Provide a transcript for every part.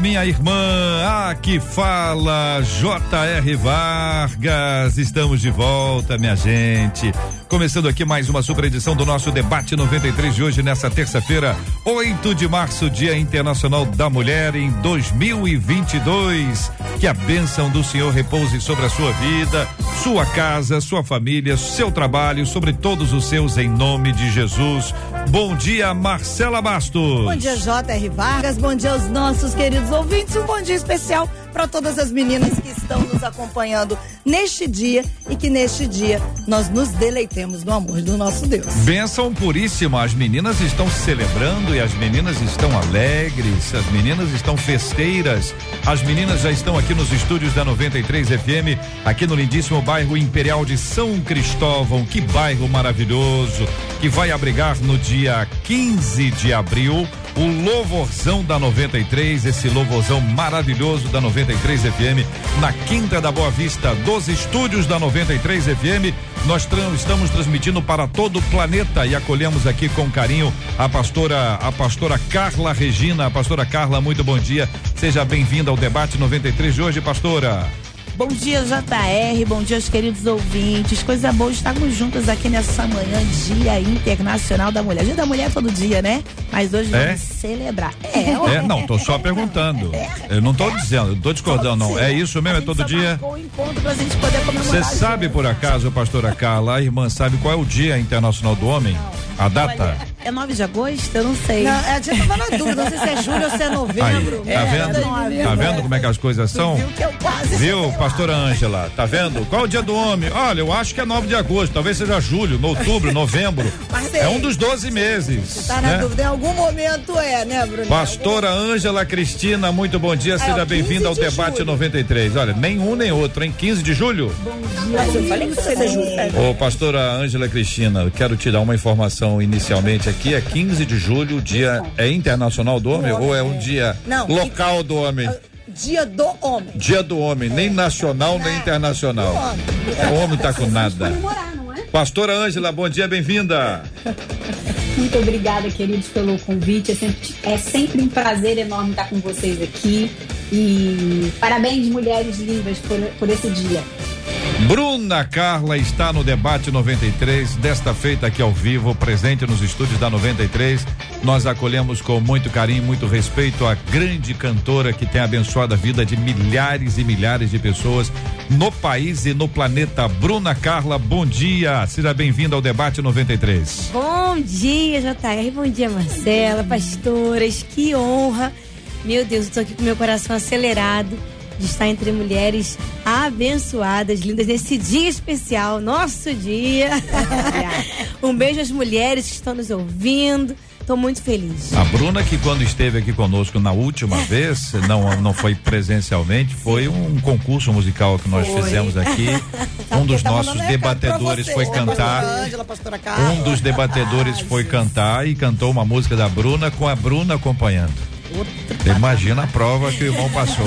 minha irmã. Aqui fala J.R. Vargas. Estamos de volta, minha gente. Começando aqui mais uma super edição do nosso debate 93 de hoje, nessa terça-feira, 8 de março, Dia Internacional da Mulher em 2022. Que a bênção do Senhor repouse sobre a sua vida, sua casa, sua família, seu trabalho, sobre todos os seus, em nome de Jesus. Bom dia, Marcela Bastos. Bom dia, J.R. Vargas. Bom dia aos nossos queridos ouvintes. Um bom dia especial para todas as meninas que estão nos acompanhando neste dia e que neste dia nós nos deleitemos no amor do nosso Deus. Bênção puríssima. As meninas estão celebrando e as meninas estão alegres, as meninas estão festeiras. As meninas já estão aqui nos estúdios da 93 FM, aqui no lindíssimo bairro Imperial de São Cristóvão. Que bairro maravilhoso, que vai abrigar no dia 15 de abril o louvorzão da 93, esse louvorzão maravilhoso da 93 FM, na Quinta da Boa Vista, dos estúdios da 93 FM. Nós tra estamos transmitindo para todo o planeta e acolhemos aqui com carinho a pastora, a pastora Carla Regina. A pastora Carla, muito bom dia. Seja bem-vinda ao debate 93 de hoje, pastora. Bom dia, JR. Bom dia, os queridos ouvintes. Coisa boa estarmos juntas aqui nessa manhã, Dia Internacional da Mulher. Dia da Mulher é todo dia, né? Mas hoje É? vamos celebrar. É, não, tô só perguntando. Eu não tô dizendo, eu tô discordando, não. É isso mesmo, é todo dia? Você sabe por acaso, pastora Carla, a irmã sabe qual é o Dia Internacional do Homem? A data? Olha, é 9 de agosto? Eu não sei. Não, a gente tava na dúvida, não sei se é julho ou se é Aí, novembro. tá É, vendo? nove. Tá vendo como é que as coisas são? Viu que eu quase. Viu, pastora Ângela? Tá vendo? Qual é o dia do homem? Olha, eu acho que é 9 de agosto, talvez seja julho, no outubro, novembro. Mas É um dos 12 meses. Tá na né? dúvida, em algum momento é, né, Bruno? Pastora Ângela Cristina, muito bom dia, seja É, ó, bem-vinda ao 15 de debate julho. 93. Olha, nem um nem outro, hein? 15 de julho? Mas eu falei que você é julho. Ô, pastora Ângela Cristina, eu quero te dar uma informação inicialmente aqui. É 15 de julho, o dia é internacional do homem ou é um dia Não, local do homem? Dia do homem. Dia do homem, nem nacional nem internacional. O homem tá com nada. Pastora Ângela, bom dia, bem-vinda. Muito obrigada, queridos, pelo convite. É sempre, é sempre um prazer enorme estar com vocês aqui. E parabéns, mulheres lindas, por, por esse dia. Bruna Carla está no debate 93, desta feita aqui ao vivo, presente nos estúdios da 93. Nós acolhemos com muito carinho, muito respeito a grande cantora que tem abençoado a vida de milhares e milhares de pessoas no país e no planeta. Bruna Carla, bom dia. Seja bem-vinda ao debate 93. Bom dia, JR. Bom dia, Marcela, pastoras. Que honra. Meu Deus, eu tô aqui com meu coração acelerado de estar entre mulheres abençoadas, lindas, nesse dia especial, nosso dia. um beijo às mulheres que estão nos ouvindo. Tô muito feliz. A Bruna, que quando esteve aqui conosco na última vez, não, não foi presencialmente, foi um concurso musical que nós Foi. fizemos aqui. Um dos Tava nossos debatedores foi cantar. Um dos debatedores foi cantar e cantou uma música da Bruna com a Bruna acompanhando. Imagina a prova que o irmão passou.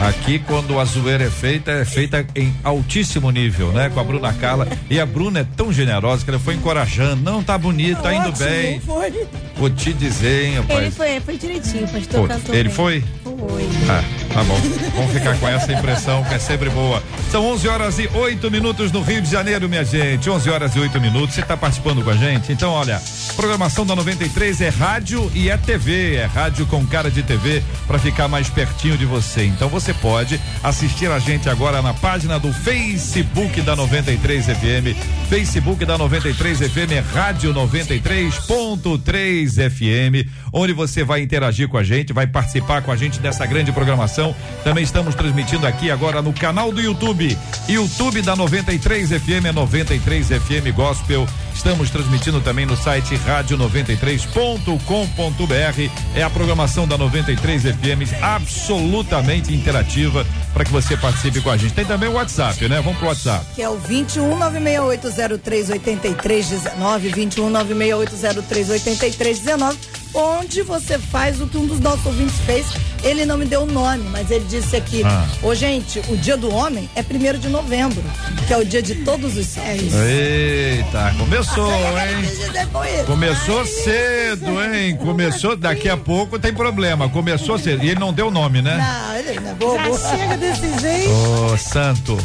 Aqui, quando a zoeira é feita, é feita em altíssimo nível, né? Com a Bruna Carla. E a Bruna é tão generosa que ela foi encorajando. Não, tá bonito, tá indo Ótimo, bem. Foi. Vou te dizer, hein, rapaz. Ele foi, foi direitinho, pastor Pô, cantou ele bem. foi? Foi. Ah, tá bom. Vamos ficar com essa impressão que é sempre boa. São 11 horas e 8 minutos no Rio de Janeiro, minha gente. 11 horas e 8 minutos. Você está participando com a gente? Então, olha, programação da 93 é rádio e é TV. É rádio com cara de TV para ficar mais pertinho de você. Então, você pode assistir a gente agora na página do Facebook da 93 FM. Facebook da 93 FM, é Rádio 93.3 FM, onde você vai interagir com a gente, vai participar com a gente dessa grande programação. Também estamos transmitindo aqui agora no canal do YouTube, YouTube da 93 FM, é 93 FM Gospel. Estamos transmitindo também no site rádio93.com.br. É a programação da 93 FM absolutamente interativa para que você participe com a gente. Tem também o WhatsApp, né? Vamos pro WhatsApp. Que é o 21 968038319, 21 968038319, onde você faz o que um dos nossos ouvintes fez. Ele não me deu o nome, mas ele disse aqui: Ah. Ô, gente, o dia do homem é primeiro de novembro, que é o dia de todos os céus. Eita, começou, hein? Começou cedo, hein? Começou, daqui a pouco tem problema. Começou cedo. E ele não deu o nome, né? Não, ele não é bobo. Já chega desse jeito. Ô, santo.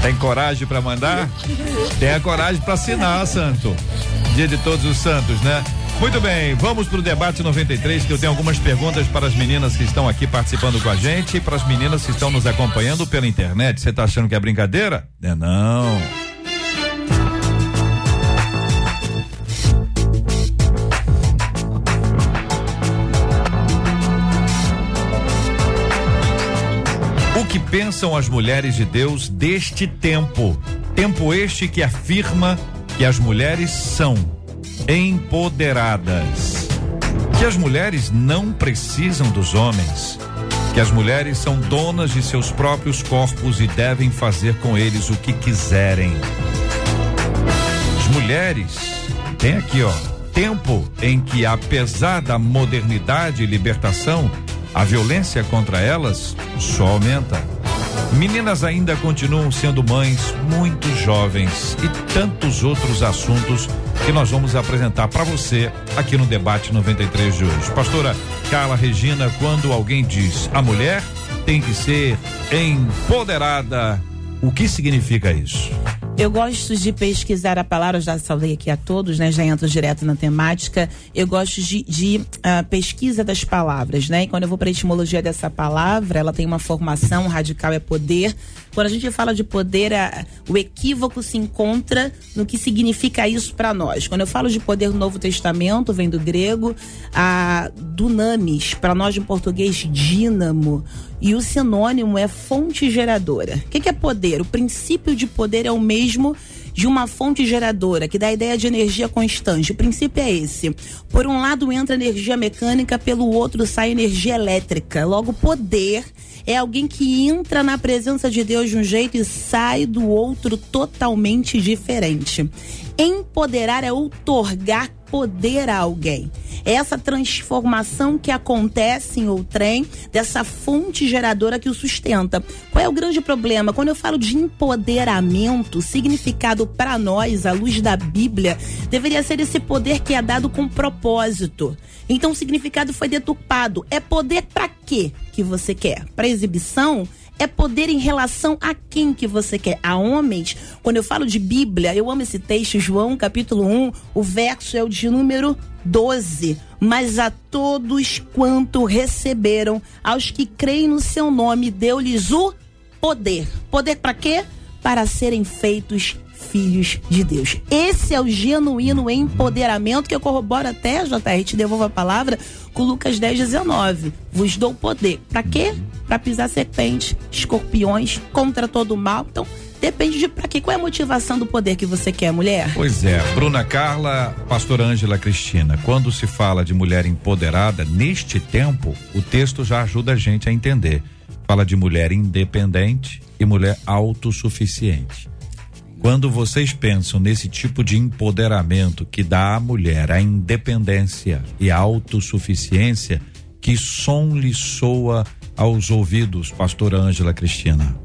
Tem coragem pra mandar? Tenha coragem pra assinar, santo. Dia de todos os santos, né? Muito bem, vamos pro debate 93, que eu tenho algumas perguntas para as meninas que estão aqui participando com a gente e para as meninas que estão nos acompanhando pela internet. Você tá achando que é brincadeira? É não. O que pensam as mulheres de Deus deste tempo? Tempo este que afirma que as mulheres são empoderadas, que as mulheres não precisam dos homens, que as mulheres são donas de seus próprios corpos e devem fazer com eles o que quiserem. As mulheres, tem aqui ó, tempo em que apesar da modernidade e libertação, a violência contra elas só aumenta. Meninas ainda continuam sendo mães muito jovens e tantos outros assuntos que nós vamos apresentar para você aqui no debate 93 de hoje. Pastora Carla Regina, quando alguém diz a mulher tem que ser empoderada, o que significa isso? Eu gosto de pesquisar a palavra, já falei aqui a todos, né? Já entro direto na temática. Eu gosto de, de ah, pesquisa das palavras, né? E quando eu vou para a etimologia dessa palavra, ela tem uma formação radical é poder. Quando a gente fala de poder, a- o equívoco se encontra no que significa isso para nós. Quando eu falo de poder no Novo Testamento, vem do grego, a dunamis, para nós em português, dínamo. E o sinônimo é fonte geradora. O que, é poder? O princípio de poder é o mesmo de uma fonte geradora, que dá a ideia de energia constante. O princípio é esse. Por um lado entra energia mecânica, pelo outro sai energia elétrica. Logo, poder é alguém que entra na presença de Deus de um jeito e sai do outro totalmente diferente. Empoderar é outorgar poder a alguém. É essa transformação que acontece em outrem dessa fonte geradora que o sustenta. Qual é o grande problema? Quando eu falo de empoderamento, significado para nós, à luz da Bíblia, deveria ser esse poder que é dado com propósito. Então o significado foi deturpado. É poder para quê que você quer? Para exibição? É poder em relação a quem que você quer? A homens? Quando eu falo de Bíblia, eu amo esse texto, João capítulo 1, o verso é o de número 12. Mas a todos quanto receberam, aos que creem no seu nome, deu-lhes o poder. Poder para quê? Para serem feitos filhos de Deus. Esse é o genuíno empoderamento que eu corroboro até, JR, te devolvo a palavra, com Lucas 10, 19. Vos dou poder. Para quê? Para pisar serpentes, escorpiões, contra todo o mal. Então, depende de para quê. Qual é a motivação do poder que você quer, mulher? Pois é, Bruna Carla, pastora Ângela Cristina, quando se fala de mulher empoderada, neste tempo, o texto já ajuda a gente a entender. Fala de mulher independente e mulher autossuficiente. Quando vocês pensam nesse tipo de empoderamento que dá à mulher a independência e a autossuficiência, que som lhe soa aos ouvidos, pastora Ângela Cristina?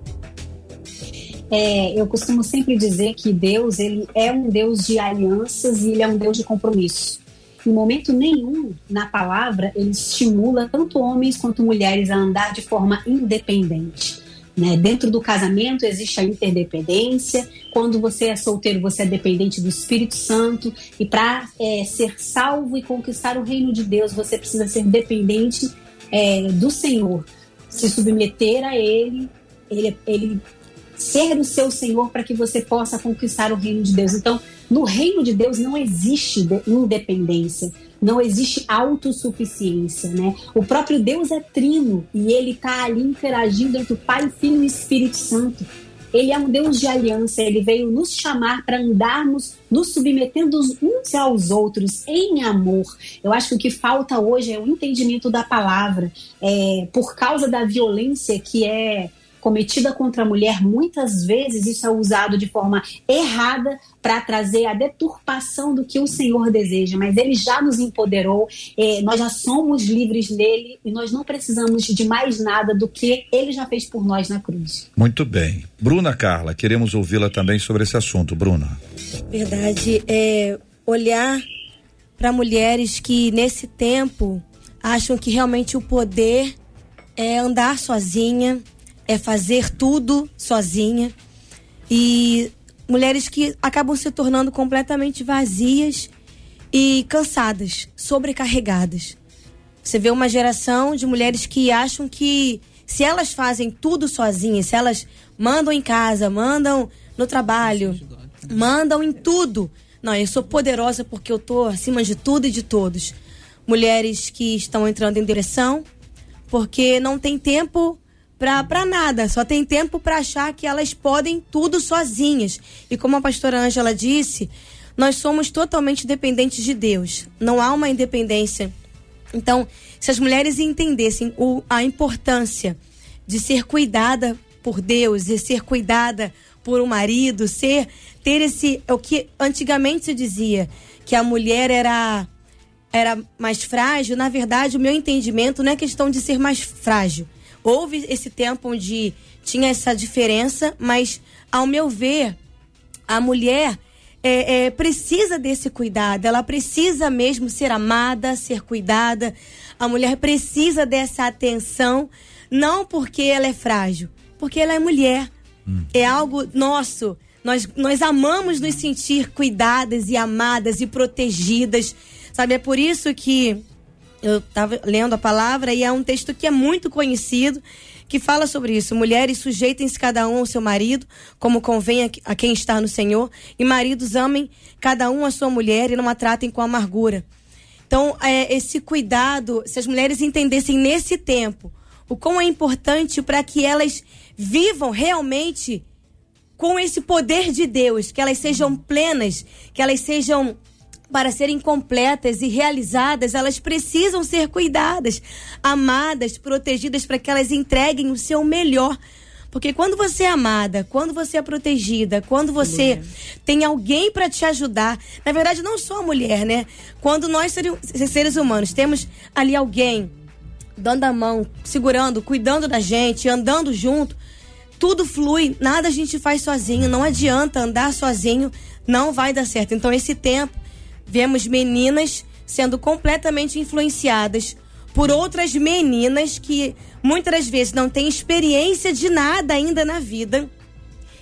É, eu costumo sempre dizer que Deus ele é um Deus de alianças e ele é um Deus de compromisso. Em momento nenhum na palavra ele estimula tanto homens quanto mulheres a andar de forma independente. Né? Dentro do casamento existe a interdependência. Quando você é solteiro, você é dependente do Espírito Santo. E para é, ser salvo e conquistar o reino de Deus, você precisa ser dependente é, do Senhor, se submeter a Ele, Ele, ele ser o seu Senhor para que você possa conquistar o reino de Deus. Então, no reino de Deus não existe de- independência, não existe autossuficiência, né? O próprio Deus é trino e ele está ali interagindo entre o Pai, Filho e Espírito Santo. Ele é um Deus de aliança, ele veio nos chamar para andarmos nos submetendo uns aos outros em amor. Eu acho que o que falta hoje é o entendimento da palavra. É, por causa da violência que é cometida contra a mulher, muitas vezes isso é usado de forma errada para trazer a deturpação do que o Senhor deseja, mas Ele já nos empoderou, eh, nós já somos livres nele e nós não precisamos de mais nada do que Ele já fez por nós na cruz. Muito bem. Bruna Carla, queremos ouvi-la também sobre esse assunto. Bruna. Verdade. É, olhar para mulheres que nesse tempo acham que realmente o poder é andar sozinha, é fazer tudo sozinha. E mulheres que acabam se tornando completamente vazias e cansadas, sobrecarregadas. Você vê uma geração de mulheres que acham que se elas fazem tudo sozinhas, se elas mandam em casa, mandam no trabalho, mandam em tudo. Não, eu sou poderosa porque eu tô acima de tudo e de todos. Mulheres que estão entrando em direção porque não tem tempo para nada, só tem tempo para achar que elas podem tudo sozinhas. E como a pastora Ângela disse, nós somos totalmente dependentes de Deus. Não há uma independência. Então, se as mulheres entendessem o, a importância de ser cuidada por Deus, e ser cuidada por um marido, ser ter esse é o que antigamente se dizia que a mulher era era mais frágil, na verdade, o meu entendimento não é questão de ser mais frágil houve esse tempo onde tinha essa diferença, mas ao meu ver, a mulher é, é, precisa desse cuidado, ela precisa mesmo ser amada, ser cuidada. A mulher precisa dessa atenção, não porque ela é frágil, porque ela é mulher. Hum. É algo nosso. Nós, nós amamos nos sentir cuidadas e amadas e protegidas. Sabe, é por isso que eu estava lendo a palavra e é um texto que é muito conhecido, que fala sobre isso. Mulheres sujeitem-se cada um ao seu marido, como convém a, quem está no Senhor, e maridos amem cada um a sua mulher e não a tratem com amargura. Então, é, esse cuidado, se as mulheres entendessem nesse tempo o quão é importante para que elas vivam realmente com esse poder de Deus, que elas sejam plenas, que elas sejam para serem completas e realizadas, elas precisam ser cuidadas, amadas, protegidas para que elas entreguem o seu melhor. Porque quando você é amada, quando você é protegida, quando você mulher. tem alguém para te ajudar, na verdade não só a mulher, né? Quando nós seres humanos temos ali alguém dando a mão, segurando, cuidando da gente, andando junto, tudo flui, nada a gente faz sozinho, não adianta andar sozinho, não vai dar certo. Então esse tempo vemos meninas sendo completamente influenciadas por outras meninas que muitas das vezes não têm experiência de nada ainda na vida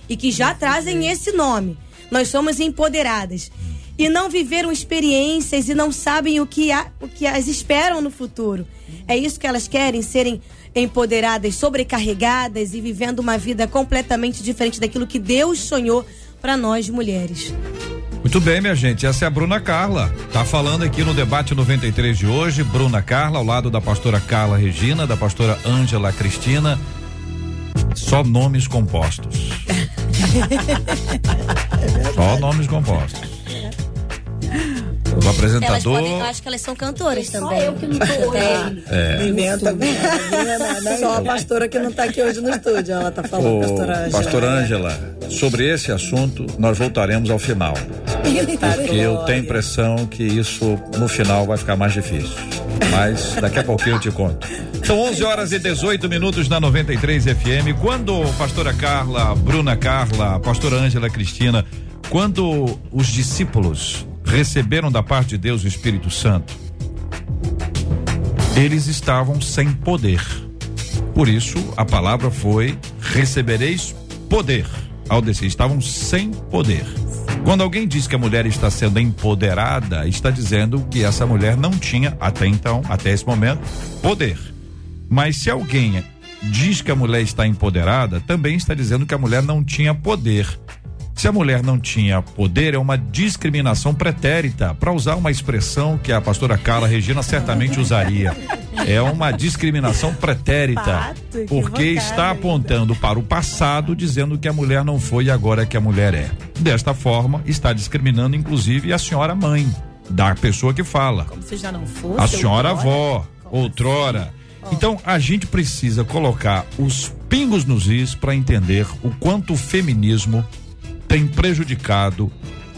e que já trazem esse nome. Nós somos empoderadas e não viveram experiências e não sabem o que, há, o que as esperam no futuro. É isso que elas querem, serem empoderadas, sobrecarregadas e vivendo uma vida completamente diferente daquilo que Deus sonhou para nós mulheres. Muito bem, minha gente. Essa é a Bruna Carla. Tá falando aqui no debate 93 de hoje. Bruna Carla, ao lado da pastora Carla Regina, da pastora Ângela Cristina. Só nomes compostos. Só nomes compostos. O apresentador. Podem, eu acho que elas são cantoras também. Só eu que não tô hoje. É. Inventa Só a pastora que não está aqui hoje no estúdio. Ela está falando, Ô, pastora Ângela. Pastora Ângela, sobre esse assunto nós voltaremos ao final. Porque eu tenho impressão que isso no final vai ficar mais difícil. Mas daqui a pouquinho eu te conto. São 11 horas e 18 minutos na 93 FM. Quando pastora Carla, Bruna Carla, pastora Ângela Cristina, quando os discípulos receberam da parte de Deus o Espírito Santo, eles estavam sem poder. Por isso, a palavra foi: recebereis poder ao descer. Estavam sem poder. Quando alguém diz que a mulher está sendo empoderada, está dizendo que essa mulher não tinha, até então, até esse momento, poder. Mas se alguém diz que a mulher está empoderada, também está dizendo que a mulher não tinha poder. Se a mulher não tinha poder, é uma discriminação pretérita, para usar uma expressão que a pastora Carla Regina certamente usaria. é uma discriminação pretérita. Porque está apontando para o passado, dizendo que a mulher não foi e agora é que a mulher é. Desta forma, está discriminando, inclusive, a senhora mãe da pessoa que fala. Como se já não fosse. A senhora outrora. avó, outrora. Então a gente precisa colocar os pingos nos is para entender o quanto o feminismo tem prejudicado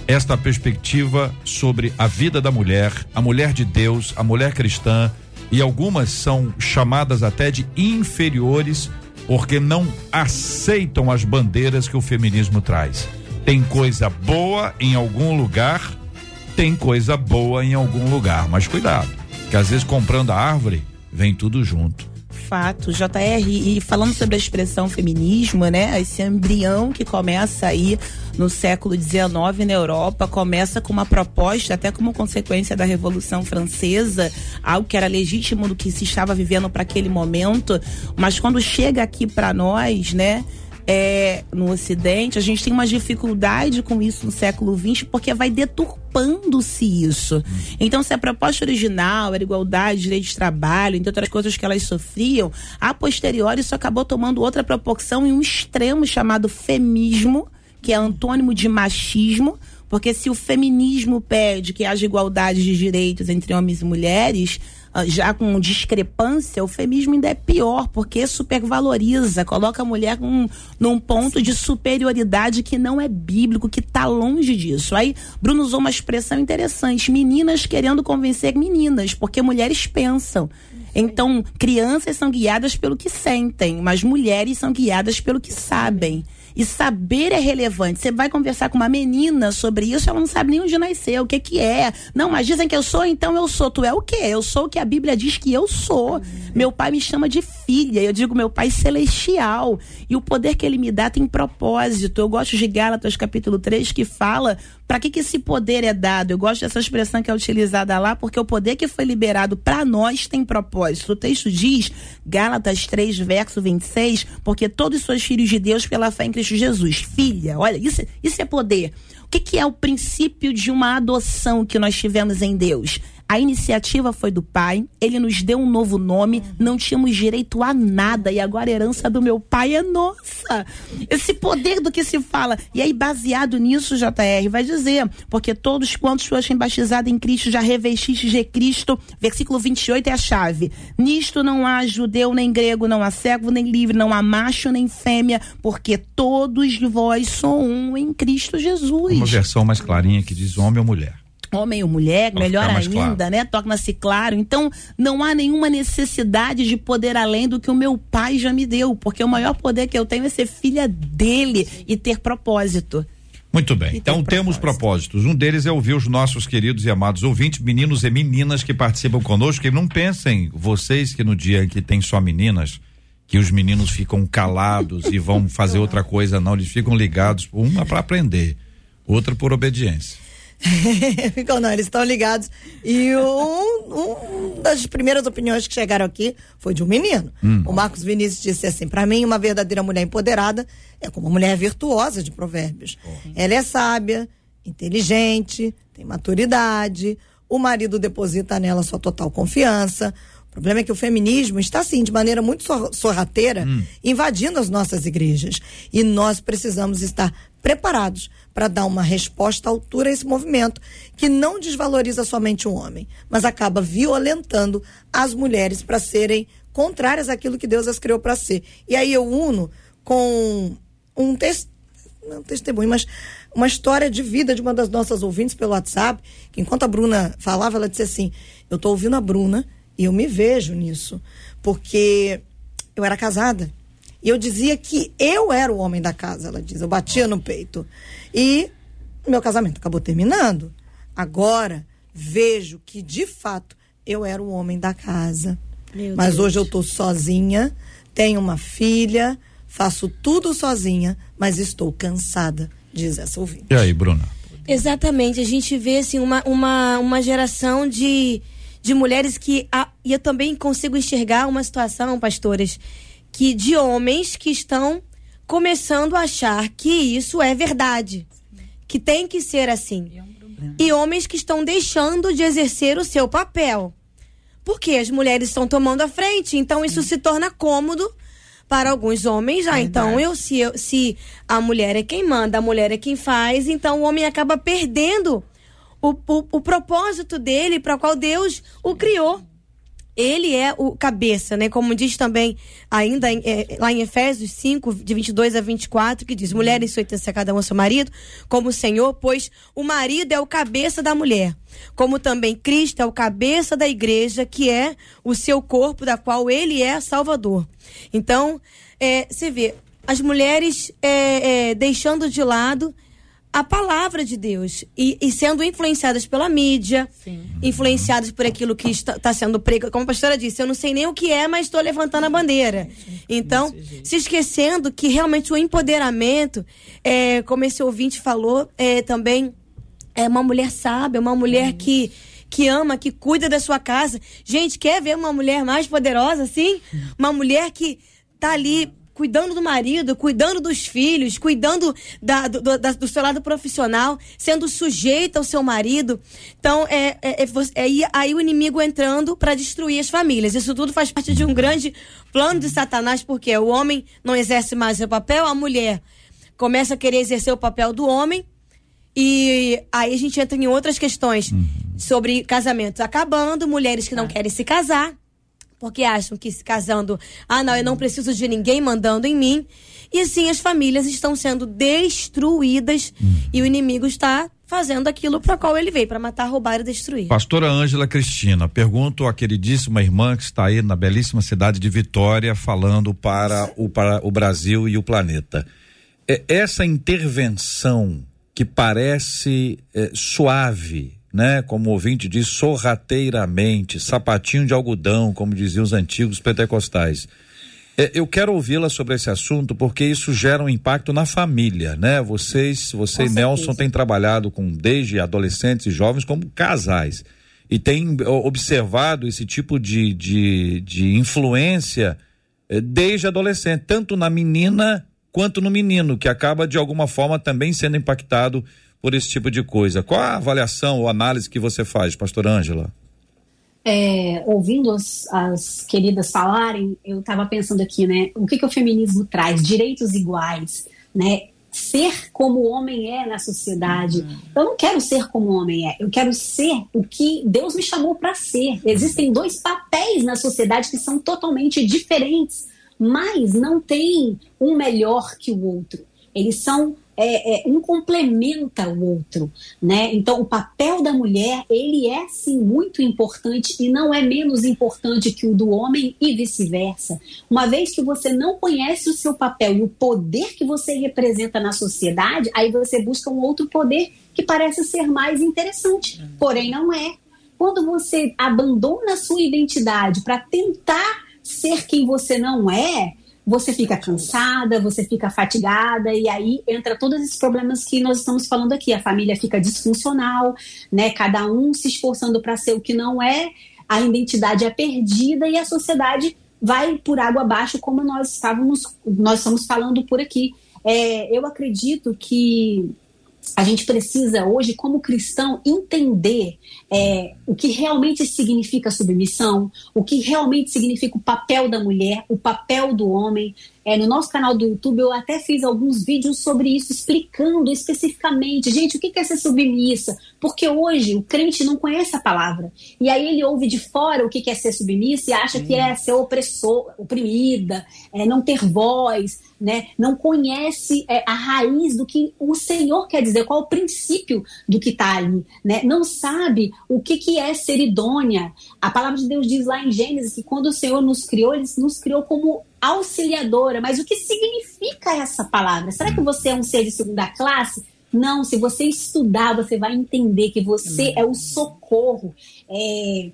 esta perspectiva sobre a vida da mulher, a mulher de Deus, a mulher cristã e algumas são chamadas até de inferiores porque não aceitam as bandeiras que o feminismo traz. Tem coisa boa em algum lugar, tem coisa boa em algum lugar, mas cuidado, que às vezes comprando a árvore vem tudo junto. Fato, JR, e falando sobre a expressão feminismo, né? Esse embrião que começa aí no século XIX na Europa, começa com uma proposta, até como consequência da Revolução Francesa, algo que era legítimo do que se estava vivendo para aquele momento, mas quando chega aqui para nós, né? É, no Ocidente, a gente tem uma dificuldade com isso no século XX, porque vai deturpando-se isso. Então, se a proposta original era igualdade, direito de trabalho, entre outras coisas que elas sofriam, a posteriori isso acabou tomando outra proporção em um extremo chamado femismo, que é antônimo de machismo, porque se o feminismo pede que haja igualdade de direitos entre homens e mulheres, já com discrepância, o feminismo ainda é pior, porque supervaloriza, coloca a mulher num, num ponto de superioridade que não é bíblico, que está longe disso. Aí, Bruno usou uma expressão interessante: meninas querendo convencer meninas, porque mulheres pensam. Então, crianças são guiadas pelo que sentem, mas mulheres são guiadas pelo que sabem. E saber é relevante. Você vai conversar com uma menina sobre isso, ela não sabe nem onde nasceu, o que que é. Não, mas dizem que eu sou, então eu sou. Tu é o quê? Eu sou o que a Bíblia diz que eu sou. Meu pai me chama de filha, eu digo meu pai celestial. E o poder que ele me dá tem propósito. Eu gosto de Gálatas capítulo 3 que fala para que, que esse poder é dado? Eu gosto dessa expressão que é utilizada lá, porque o poder que foi liberado para nós tem propósito. O texto diz, Gálatas 3, verso 26, porque todos sois filhos de Deus pela fé em Cristo Jesus. Filha, olha, isso, isso é poder. O que, que é o princípio de uma adoção que nós tivemos em Deus? A iniciativa foi do pai, ele nos deu um novo nome, não tínhamos direito a nada e agora a herança do meu pai é nossa. Esse poder do que se fala. E aí, baseado nisso, JR, vai dizer, porque todos quantos fossem batizados em Cristo já revestistes de Cristo. Versículo 28 é a chave. Nisto não há judeu nem grego, não há cego nem livre, não há macho nem fêmea, porque todos vós são um em Cristo Jesus Uma versão mais clarinha que diz homem ou mulher. Homem ou mulher, Pra melhor ainda, claro. né? Torna-se claro. Então, não há nenhuma necessidade de poder além do que o meu pai já me deu, porque o maior poder que eu tenho é ser filha dele e ter propósito. Muito bem. Então tem temos propósitos. Um deles é ouvir os nossos queridos e amados ouvintes, meninos e meninas que participam conosco. E não pensem, vocês que no dia que tem só meninas, que os meninos ficam calados e vão fazer outra coisa, não. Eles ficam ligados, uma para aprender, outra por obediência. Ficam não, eles estão ligados. E um, um das primeiras opiniões que chegaram aqui foi de um menino. O Marcos Vinícius disse assim: para mim, uma verdadeira mulher empoderada é como uma mulher virtuosa de provérbios. Ela é sábia, inteligente, tem maturidade. O marido deposita nela sua total confiança. O problema é que o feminismo está, assim, de maneira muito sor- sorrateira, invadindo as nossas igrejas. E nós precisamos estar preparados para dar uma resposta à altura a esse movimento, que não desvaloriza somente o homem, mas acaba violentando as mulheres para serem contrárias àquilo que Deus as criou para ser. E aí eu uno com um texto não um testemunho, mas uma história de vida de uma das nossas ouvintes pelo WhatsApp, que enquanto a Bruna falava, ela disse assim: Eu tô ouvindo a Bruna e eu me vejo nisso, porque eu era casada. E eu dizia que eu era o homem da casa, ela diz. Eu batia no peito. E meu casamento acabou terminando. Agora vejo que, de fato, eu era o homem da casa. Meu Mas Deus. hoje eu tô sozinha, tenho uma filha, faço tudo sozinha, mas estou cansada, diz essa ouvinte. E aí, Bruna? Exatamente, a gente vê assim uma, uma, uma geração de, de mulheres que a- e eu também consigo enxergar uma situação, pastores, que de homens que estão começando a achar que isso é verdade, que tem que ser assim. E homens que estão deixando de exercer o seu papel. porque as mulheres estão tomando a frente, então isso se torna cômodo para alguns homens já. Então, eu se, eu se a mulher é quem manda, a mulher é quem faz, então o homem acaba perdendo o, o, o propósito dele para qual Deus o criou ele é o cabeça, né? Como diz também ainda é, lá em Efésios 5, de 22 a 24, que diz: Mulheres, sujeitem-se a cada um ao seu marido, como o Senhor, pois o marido é o cabeça da mulher. Como também Cristo é o cabeça da igreja, que é o seu corpo, da qual ele é salvador. Então, é, você vê, as mulheres é, é, deixando de lado a palavra de Deus e, e sendo influenciadas pela mídia, Sim. influenciadas por aquilo que está, está sendo pregado. Como a pastora disse, eu não sei nem o que é, mas estou levantando a bandeira. Então, se esquecendo que realmente o empoderamento, é, como esse ouvinte falou, é também é uma mulher sábia, uma mulher que que ama, que cuida da sua casa. Gente, quer ver uma mulher mais poderosa assim? Uma mulher que tá ali cuidando do marido, cuidando dos filhos, cuidando da, do, da, do seu lado profissional, sendo sujeita ao seu marido. Então, é, é, é, é aí o inimigo entrando para destruir as famílias. Isso tudo faz parte de um grande plano de Satanás, porque o homem não exerce mais seu papel, a mulher começa a querer exercer o papel do homem. E aí a gente entra em outras questões uhum. sobre casamentos acabando, mulheres que não é. querem se casar porque acham que se casando, ah, não, eu não preciso de ninguém mandando em mim. E assim as famílias estão sendo destruídas uhum. e o inimigo está fazendo aquilo para qual ele veio, para matar, roubar e destruir. Pastora Ângela Cristina, pergunto à queridíssima irmã que está aí na belíssima cidade de Vitória, falando para o, para o Brasil e o planeta. É, essa intervenção que parece é, suave, né? Como o ouvinte diz, sorrateiramente, sapatinho de algodão, como diziam os antigos pentecostais. É, eu quero ouvi-la sobre esse assunto porque isso gera um impacto na família, né? Vocês, você com e Nelson têm trabalhado com desde adolescentes e jovens como casais e tem observado esse tipo de, de, de influência é, desde adolescente, tanto na menina quanto no menino, que acaba de alguma forma também sendo impactado por esse tipo de coisa. Qual a avaliação ou análise que você faz, pastor Ângela? É, ouvindo as, as, queridas falarem, eu estava pensando aqui, né? O que, que o feminismo traz? Direitos iguais, né? Ser como o homem é na sociedade. Uhum. Eu não quero ser como o homem é, eu quero ser o que Deus me chamou para ser. Existem dois papéis na sociedade que são totalmente diferentes, mas não tem um melhor que o outro. Eles são é, é, um complementa o outro, né? Então o papel da mulher ele é sim muito importante e não é menos importante que o do homem e vice-versa. Uma vez que você não conhece o seu papel e o poder que você representa na sociedade, aí você busca um outro poder que parece ser mais interessante, porém não é. Quando você abandona a sua identidade para tentar ser quem você não é, você fica cansada, você fica fatigada, e aí entra todos esses problemas que nós estamos falando aqui. A família fica disfuncional, né? Cada um se esforçando para ser o que não é, a identidade é perdida e a sociedade vai por água abaixo, como nós estávamos, nós estamos falando por aqui. É, eu acredito que a gente precisa hoje, como cristão, entender é, o que realmente significa submissão, o que realmente significa o papel da mulher, o papel do homem. É, no nosso canal do YouTube eu até fiz alguns vídeos sobre isso, explicando especificamente, gente, o que é ser submissa? Porque hoje o crente não conhece a palavra. E aí ele ouve de fora o que é ser submissa e acha que é ser opressor, oprimida, é, não ter voz, né? não conhece é, a raiz do que o Senhor quer dizer, qual o princípio do que está ali. Né? Não sabe o que, que é ser idônea. A palavra de Deus diz lá em Gênesis que quando o Senhor nos criou, ele nos criou como auxiliadora. Mas o que significa essa palavra? Será que você é um ser de segunda classe? Não, se você estudar, você vai entender que você é o socorro. É...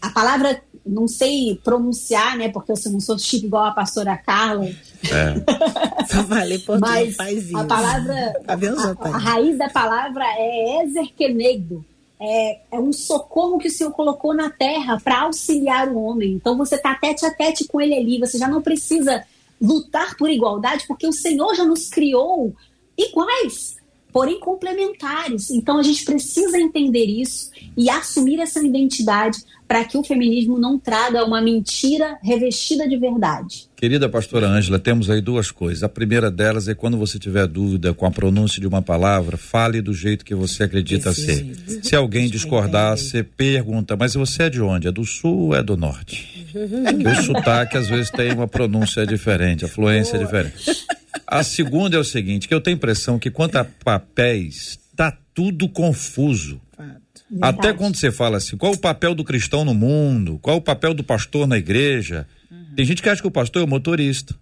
A palavra, não sei pronunciar, né? Porque eu não sou chique igual a pastora Carla. É. Só falei português, Mas a palavra, tá a, a, raiz da palavra é Ezerkenegdo é, é um socorro que o Senhor colocou na terra para auxiliar o homem. Então você está tete a tete com ele ali, você já não precisa lutar por igualdade, porque o Senhor já nos criou iguais. Porém complementares. Então a gente precisa entender isso e assumir essa identidade para que o feminismo não traga uma mentira revestida de verdade. Querida pastora Ângela, temos aí duas coisas. A primeira delas é quando você tiver dúvida com a pronúncia de uma palavra, fale do jeito que você acredita ser. Se alguém discordar, você pergunta, mas você é de onde? É do sul ou é do norte? O sotaque às vezes tem uma pronúncia diferente, a fluência é diferente. A segunda é o seguinte, que eu tenho a impressão que quanto a papéis, tá tudo confuso. Verdade. Até quando você fala assim, qual o papel do cristão no mundo? Qual o papel do pastor na igreja? Uhum. Tem gente que acha que o pastor é o motorista.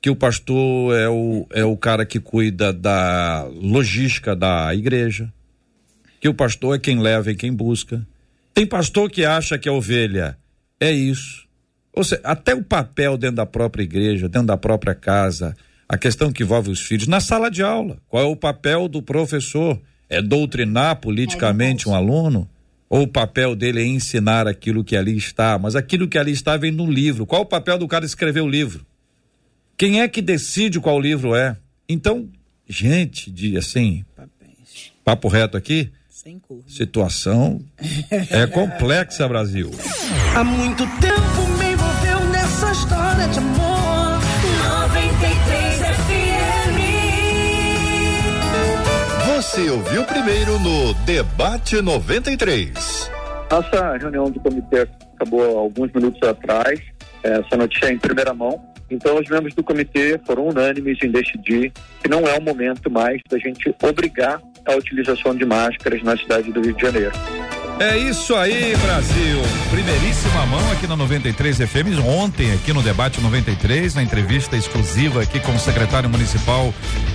Que o pastor é o, é o cara que cuida da logística da igreja. Que o pastor é quem leva e quem busca. Tem pastor que acha que a ovelha é isso. Ou seja, até o papel dentro da própria igreja, dentro da própria casa, a questão que envolve os filhos, na sala de aula. Qual é o papel do professor? é doutrinar politicamente um aluno? Ou o papel dele é ensinar aquilo que ali está? Mas aquilo que ali está vem no livro. Qual o papel do cara escrever o livro? Quem é que decide qual livro é? Então, gente, de assim, papo reto aqui, situação é complexa, Brasil. Há muito tempo história de amor. 93 Você ouviu primeiro no Debate 93. Nossa reunião do comitê acabou alguns minutos atrás. Essa notícia é em primeira mão. Então, os membros do comitê foram unânimes em decidir que não é o momento mais da gente obrigar a utilização de máscaras na cidade do Rio de Janeiro. É isso aí, Brasil. Primeiríssima mão aqui na 93 FM. Ontem, aqui no Debate 93, na entrevista exclusiva aqui com o secretário municipal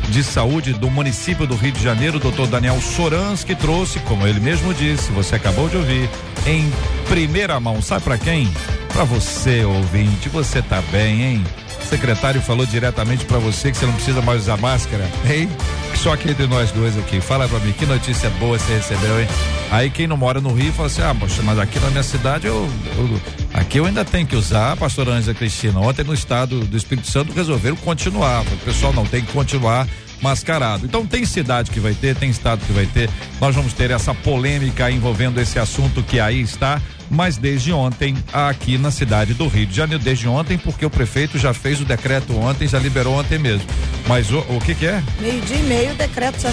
de saúde do município do Rio de Janeiro, doutor Daniel Sorans, que trouxe, como ele mesmo disse, você acabou de ouvir, em primeira mão. Sabe para quem? Para você, ouvinte. Você tá bem, hein? O secretário falou diretamente para você que você não precisa mais usar máscara, hein? Só que entre nós dois aqui. Fala para mim, que notícia boa você recebeu, hein? Aí quem não mora no Rio fala assim: ah, poxa, mas aqui na minha cidade eu, eu aqui eu ainda tenho que usar, pastor Ângela Cristina. Ontem no estado do Espírito Santo resolveram continuar. O pessoal não tem que continuar mascarado. Então tem cidade que vai ter, tem estado que vai ter. Nós vamos ter essa polêmica envolvendo esse assunto que aí está mas desde ontem aqui na cidade do Rio de Janeiro, desde ontem, porque o prefeito já fez o decreto ontem, já liberou ontem mesmo. Mas o, o que que é? Meio dia e meio o decreto já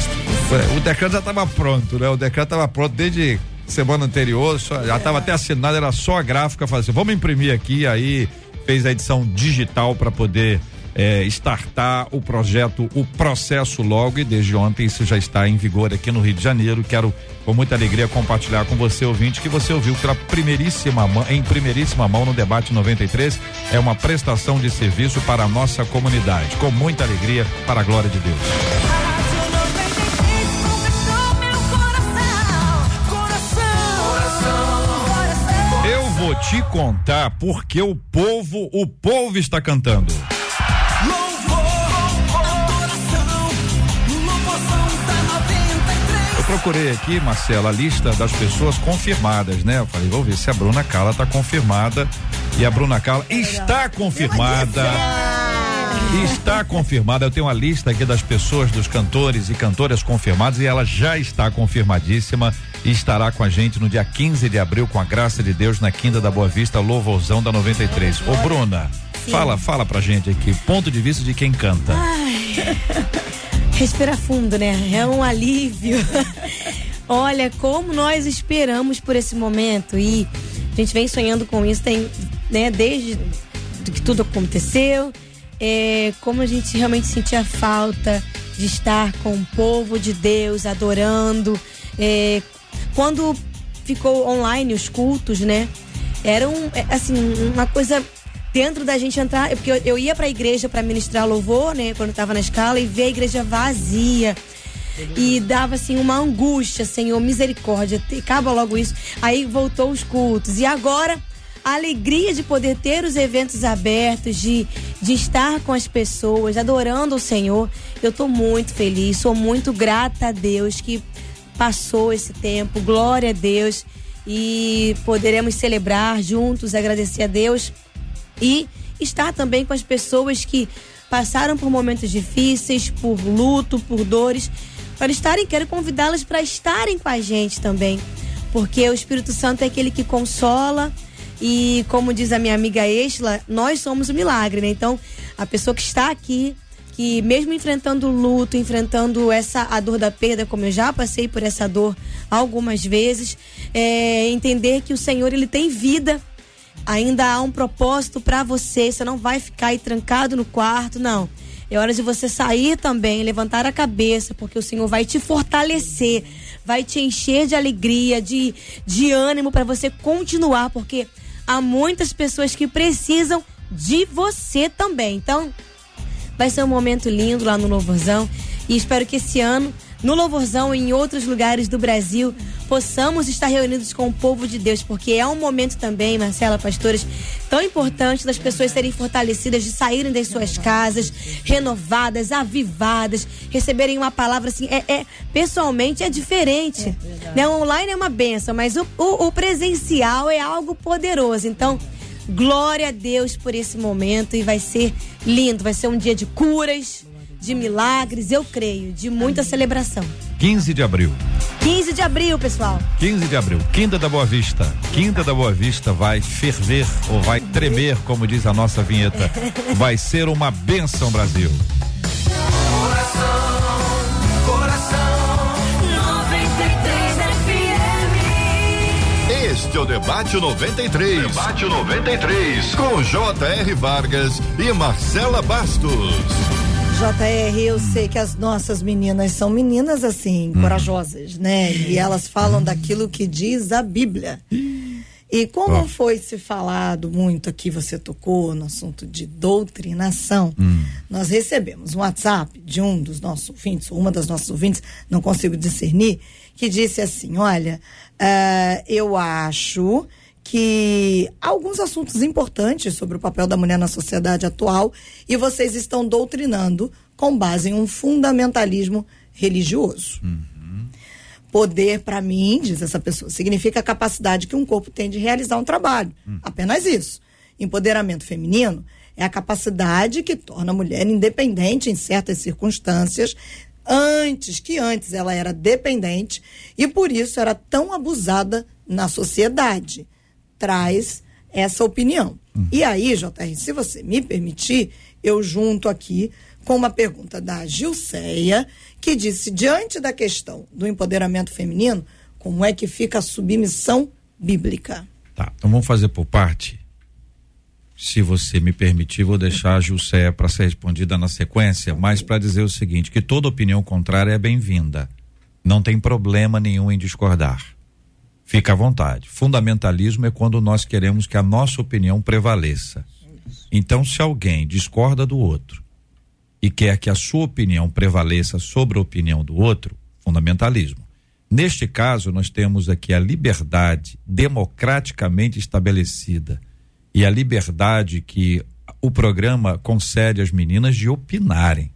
O decreto já estava pronto, né? O decreto estava pronto desde semana anterior, só, já estava é. até assinado, era só a gráfica fazer. Vamos imprimir aqui, aí fez a edição digital para poder é, startar o projeto, o processo logo e desde ontem isso já está em vigor aqui no Rio de Janeiro. Quero com muita alegria compartilhar com você ouvinte que você ouviu pela primeiríssima mão, em primeiríssima mão no debate 93 é uma prestação de serviço para a nossa comunidade. Com muita alegria para a glória de Deus. Eu vou te contar porque o povo, o povo está cantando. Procurei aqui, Marcela, a lista das pessoas confirmadas, né? Eu falei, vou ver se a Bruna Carla está confirmada. E a Bruna Carla está confirmada. Está confirmada. Eu tenho uma lista aqui das pessoas, dos cantores e cantoras confirmados e ela já está confirmadíssima e estará com a gente no dia 15 de abril, com a graça de Deus, na Quinta da Boa Vista, Louvorzão da 93. Ô, Bruna, Sim. fala, fala pra gente aqui, ponto de vista de quem canta. Ai. Respira fundo, né? É um alívio. Olha, como nós esperamos por esse momento e a gente vem sonhando com isso, tem, né, desde que tudo aconteceu, é, como a gente realmente sentia falta de estar com o povo de Deus adorando. É, quando ficou online os cultos, né? Era um, é, assim, uma coisa dentro da gente entrar, porque eu, eu ia para a igreja para ministrar louvor, né, quando estava na escala e ver a igreja vazia. E dava assim uma angústia, Senhor, misericórdia, acaba logo isso. Aí voltou os cultos. E agora a alegria de poder ter os eventos abertos, de, de estar com as pessoas, adorando o Senhor. Eu estou muito feliz, sou muito grata a Deus que passou esse tempo. Glória a Deus. E poderemos celebrar juntos, agradecer a Deus e estar também com as pessoas que passaram por momentos difíceis, por luto, por dores, para estarem, quero convidá-las para estarem com a gente também. Porque o Espírito Santo é aquele que consola, e como diz a minha amiga Estela, nós somos o milagre, né? Então, a pessoa que está aqui, que mesmo enfrentando luto, enfrentando essa a dor da perda, como eu já passei por essa dor algumas vezes, é, entender que o Senhor ele tem vida. Ainda há um propósito para você. Você não vai ficar aí trancado no quarto, não. É hora de você sair também, levantar a cabeça, porque o Senhor vai te fortalecer, vai te encher de alegria, de, de ânimo para você continuar, porque há muitas pessoas que precisam de você também. Então, vai ser um momento lindo lá no Louvorzão e espero que esse ano no Louvorzão e em outros lugares do Brasil, possamos estar reunidos com o povo de Deus, porque é um momento também, Marcela, pastores, tão importante das pessoas serem fortalecidas, de saírem das suas casas, renovadas, avivadas, receberem uma palavra assim, é, é pessoalmente é diferente. É né? O online é uma benção, mas o, o, o presencial é algo poderoso. Então, glória a Deus por esse momento e vai ser lindo, vai ser um dia de curas, de milagres, eu creio, de muita celebração. 15 de abril. 15 de abril, pessoal. 15 de abril, Quinta da Boa Vista. Quinta da Boa Vista vai ferver ou vai tremer, como diz a nossa vinheta. Vai ser uma benção, Brasil. Este é o Debate 93. Debate 93. Com J.R. Vargas e Marcela Bastos. JR, eu sei que as nossas meninas são meninas assim, Hum. corajosas, né? E elas falam daquilo que diz a Bíblia. E como Ó. foi se falado muito aqui, você tocou no assunto de doutrinação, Hum. nós recebemos um WhatsApp de um dos nossos ouvintes, ou uma das nossas ouvintes, não consigo discernir, que disse assim: olha, ah, eu acho que há alguns assuntos importantes sobre o papel da mulher na sociedade atual e vocês estão doutrinando com base em um fundamentalismo religioso. Poder, para mim, diz essa pessoa, significa a capacidade que um corpo tem de realizar um trabalho. Apenas isso. Empoderamento feminino é a capacidade que torna a mulher independente em certas circunstâncias, antes que antes ela era dependente e por isso era tão abusada na sociedade. Traz essa opinião. E aí, JR, se você me permitir, eu junto aqui com uma pergunta da Gilceia, que disse: diante da questão do empoderamento feminino, como é que fica a submissão bíblica? Tá, então vamos fazer por parte. Se você me permitir, vou deixar a Jusceia para ser respondida na sequência, mas para dizer o seguinte: que toda opinião contrária é bem-vinda. Não tem problema nenhum em discordar. Fica à vontade. Fundamentalismo é quando nós queremos que a nossa opinião prevaleça. Então, se alguém discorda do outro e quer que a sua opinião prevaleça sobre a opinião do outro, fundamentalismo. Neste caso, nós temos aqui a liberdade democraticamente estabelecida e a liberdade que o programa concede às meninas de opinarem.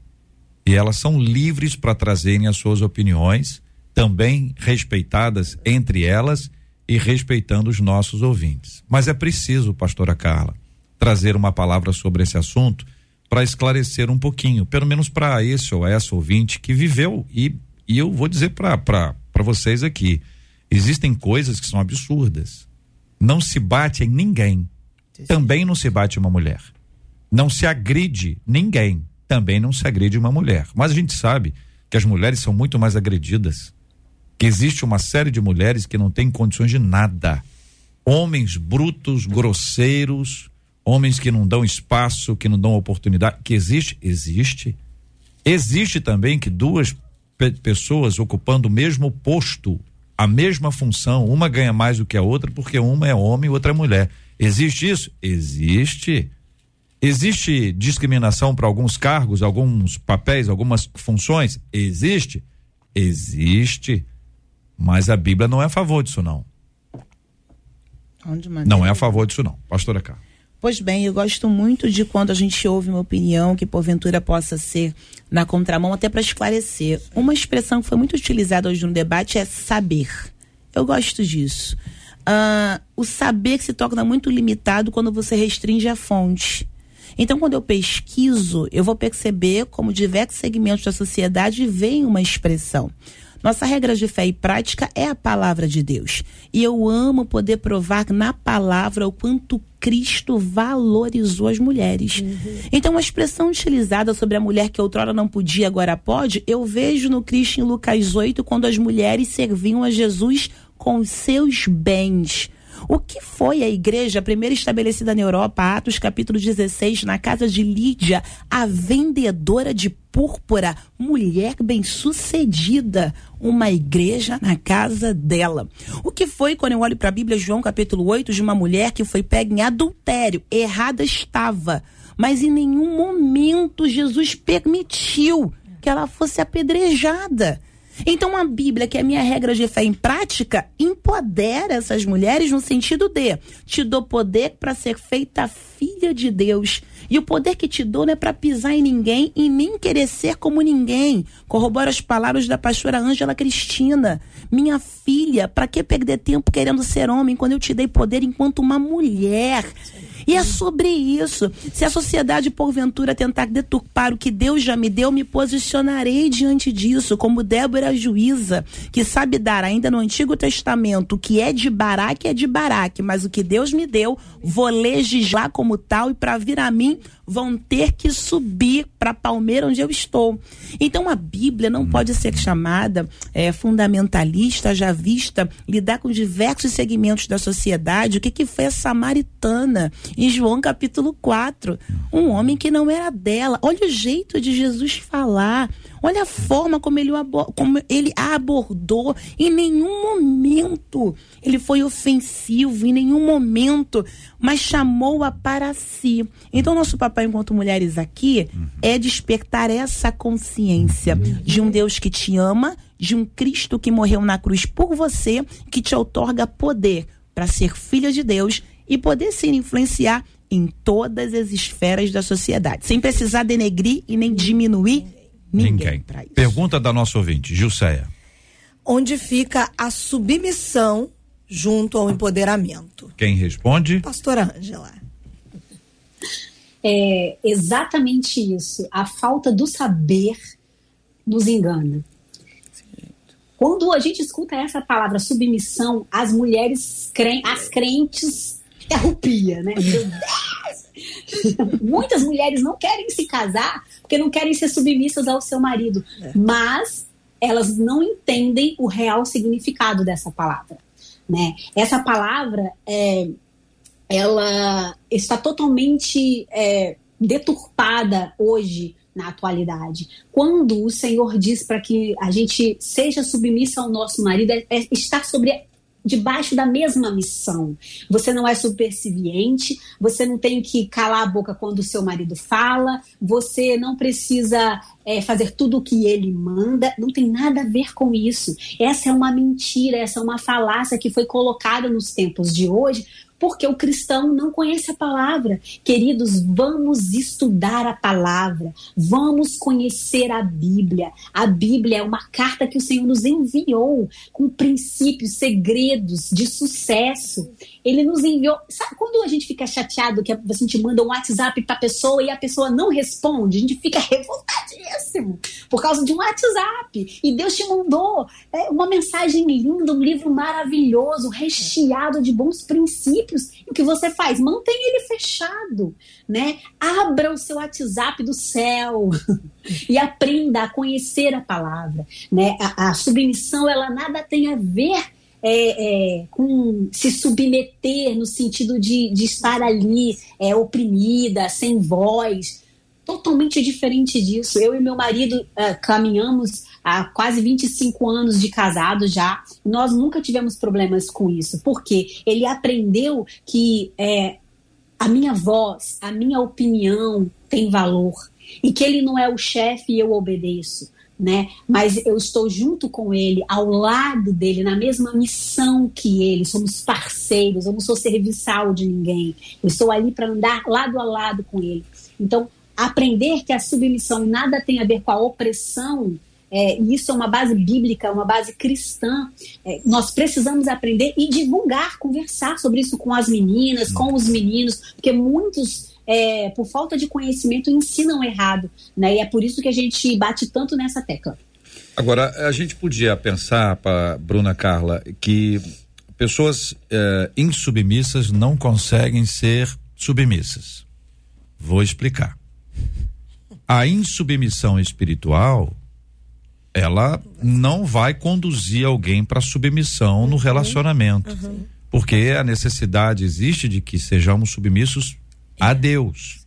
E elas são livres para trazerem as suas opiniões, também respeitadas entre elas e respeitando os nossos ouvintes. Mas é preciso, pastora Carla, trazer uma palavra sobre esse assunto para esclarecer um pouquinho, pelo menos para esse ou essa ouvinte que viveu e, e eu vou dizer para vocês aqui, existem coisas que são absurdas. Não se bate em ninguém. Também não se bate uma mulher. Não se agride ninguém. Também não se agride uma mulher. Mas a gente sabe que as mulheres são muito mais agredidas. Que existe uma série de mulheres que não têm condições de nada. Homens brutos, grosseiros, homens que não dão espaço, que não dão oportunidade. Que existe? Existe. Existe também que duas pe pessoas ocupando o mesmo posto, a mesma função, uma ganha mais do que a outra porque uma é homem e outra é mulher. Existe isso? Existe. Existe discriminação para alguns cargos, alguns papéis, algumas funções? Existe. Existe. Mas a Bíblia não é a favor disso, não. Não é a favor disso, não. Pastora Carla. Pois bem, eu gosto muito de quando a gente ouve uma opinião que porventura possa ser na contramão, até para esclarecer. Uma expressão que foi muito utilizada hoje no debate é saber. Eu gosto disso. Ah, o saber que se torna muito limitado quando você restringe a fonte. Então, quando eu pesquiso, eu vou perceber como diversos segmentos da sociedade veem uma expressão. Nossa regra de fé e prática é a palavra de Deus. E eu amo poder provar na palavra o quanto Cristo valorizou as mulheres. Uhum. Então, a expressão utilizada sobre a mulher que outrora não podia, agora pode, eu vejo no Cristo em Lucas 8, quando as mulheres serviam a Jesus com seus bens. O que foi a igreja primeira estabelecida na Europa, Atos capítulo 16, na casa de Lídia, a vendedora de púrpura, mulher bem-sucedida, uma igreja na casa dela. O que foi quando eu olho para a Bíblia, João capítulo 8, de uma mulher que foi pega em adultério, errada estava, mas em nenhum momento Jesus permitiu que ela fosse apedrejada. Então a Bíblia, que é a minha regra de fé em prática, empodera essas mulheres no sentido de te dou poder para ser feita filha de Deus. E o poder que te dou não é para pisar em ninguém e nem querer ser como ninguém. Corrobora as palavras da pastora Ângela Cristina. Minha filha, para que perder tempo querendo ser homem quando eu te dei poder enquanto uma mulher? E é sobre isso. Se a sociedade, porventura, tentar deturpar o que Deus já me deu, me posicionarei diante disso, como Débora juíza, que sabe dar ainda no Antigo Testamento o que é de Baraque é de Baraque, mas o que Deus me deu, vou legislar como tal e para vir a mim vão ter que subir para palmeira onde eu estou. Então a Bíblia não pode ser chamada é, fundamentalista, já vista, lidar com diversos segmentos da sociedade. O que, que foi a samaritana em João capítulo 4? Um homem que não era dela. Olha o jeito de Jesus falar. Olha a forma como ele, como ele a abordou. Em nenhum momento ele foi ofensivo, em nenhum momento, mas chamou-a para si. Então, nosso papel enquanto mulheres aqui é despertar essa consciência de um Deus que te ama, de um Cristo que morreu na cruz por você, que te outorga poder para ser filha de Deus e poder sim influenciar em todas as esferas da sociedade, sem precisar denegrir e nem diminuir ninguém. ninguém. Pergunta da nossa ouvinte, Gilceia. Onde fica a submissão junto ao empoderamento? Quem responde? Pastora Ângela. É exatamente isso. A falta do saber nos engana. Quando a gente escuta essa palavra submissão, as mulheres, as crentes, arrupia, né? Muitas mulheres não querem se casar porque não querem ser submissas ao seu marido, é. mas elas não entendem o real significado dessa palavra. Né? Essa palavra é, ela está totalmente é, deturpada hoje na atualidade. Quando o Senhor diz para que a gente seja submissa ao nosso marido, é, é estar sobre debaixo da mesma missão. Você não é superciviente, você não tem que calar a boca quando o seu marido fala, você não precisa é, fazer tudo o que ele manda, não tem nada a ver com isso. Essa é uma mentira, essa é uma falácia que foi colocada nos tempos de hoje porque o cristão não conhece a palavra. Queridos, vamos estudar a palavra, vamos conhecer a Bíblia. A Bíblia é uma carta que o Senhor nos enviou com princípios, segredos de sucesso. Ele nos enviou. Sabe quando a gente fica chateado que a gente manda um WhatsApp para a pessoa e a pessoa não responde? A gente fica revoltadíssimo por causa de um WhatsApp. E Deus te mandou é, uma mensagem linda, um livro maravilhoso, recheado de bons princípios. E o que você faz? Mantém ele fechado, né? Abra o seu WhatsApp do céu e aprenda a conhecer a palavra, né? A, a submissão ela nada tem a ver é, é, com se submeter no sentido de, de estar ali é, oprimida, sem voz. Totalmente diferente disso. Eu e meu marido uh, caminhamos há quase 25 anos de casado já. Nós nunca tivemos problemas com isso, porque ele aprendeu que é, a minha voz, a minha opinião tem valor e que ele não é o chefe e eu obedeço né? Mas eu estou junto com ele, ao lado dele, na mesma missão que ele. Somos parceiros, eu não sou serviçal de ninguém. Eu estou ali para andar lado a lado com ele. Então, aprender que a submissão nada tem a ver com a opressão, é, isso é uma base bíblica, uma base cristã. É, nós precisamos aprender e divulgar, conversar sobre isso com as meninas, com os meninos, porque muitos é, por falta de conhecimento, ensinam errado. Né? E é por isso que a gente bate tanto nessa tecla. Agora, a gente podia pensar, para Bruna Carla, que pessoas eh, insubmissas não conseguem ser submissas. Vou explicar. A insubmissão espiritual, ela não vai conduzir alguém para submissão no relacionamento. Porque a necessidade existe de que sejamos submissos a Deus.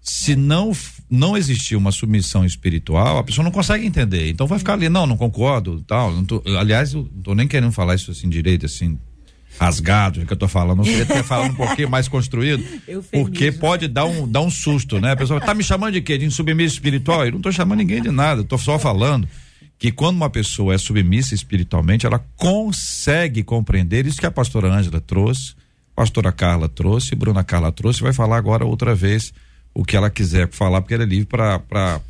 Se não não existir uma submissão espiritual, a pessoa não consegue entender. Então vai ficar ali, não, não concordo, tal. Não tô, aliás, eu não tô nem querendo falar isso assim direito, assim, rasgado, que eu tô falando. Eu queria ter falado um pouquinho mais construído, porque pode dar um, dar um susto, né? A pessoa tá me chamando de quê? De insubmisso espiritual? Eu não tô chamando ninguém de nada, tô só falando que quando uma pessoa é submissa espiritualmente, ela consegue compreender isso que a pastora Ângela trouxe, pastora Carla trouxe, Bruna Carla trouxe, vai falar agora outra vez o que ela quiser falar, porque ela é livre para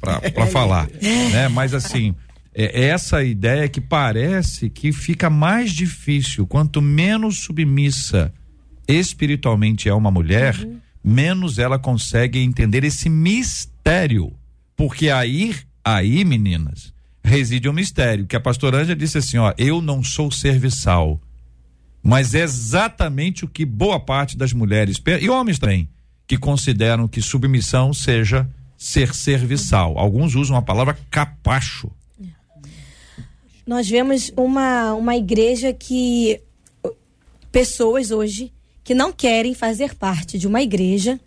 falar, né? Mas assim, é essa ideia que parece que fica mais difícil. Quanto menos submissa espiritualmente é uma mulher, menos ela consegue entender esse mistério, porque aí, aí, meninas, reside um mistério, que a pastora Ângela disse assim, ó, eu não sou serviçal, mas é exatamente o que boa parte das mulheres e homens também que consideram que submissão seja ser serviçal. Alguns usam a palavra capacho. Nós vemos uma, uma igreja que pessoas hoje que não querem fazer parte de uma igreja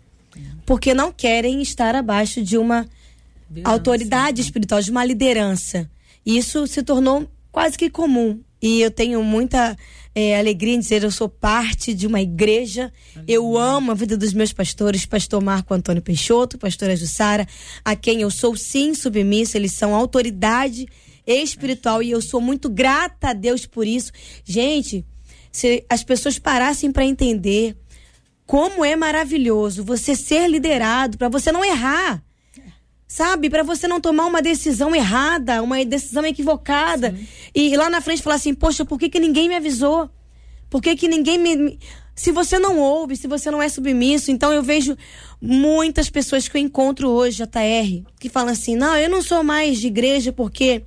porque não querem estar abaixo de uma autoridade espiritual, de uma liderança. E isso se tornou quase que comum. E eu tenho muita é, alegria em dizer eu sou parte de uma igreja. Eu amo a vida dos meus pastores, pastor Marco Antônio Peixoto, pastora Jussara, a quem eu sou sim submissa, eles são autoridade espiritual e eu sou muito grata a Deus por isso. Gente, se as pessoas parassem para entender como é maravilhoso você ser liderado para você não errar sabe? Para você não tomar uma decisão errada, uma decisão equivocada. E lá na frente falar assim: Poxa, por que, que ninguém me avisou? Por que, que ninguém me. Se você não ouve, se você não é submisso, então eu vejo muitas pessoas que eu encontro hoje, JR, que falam assim: não, eu não sou mais de igreja porque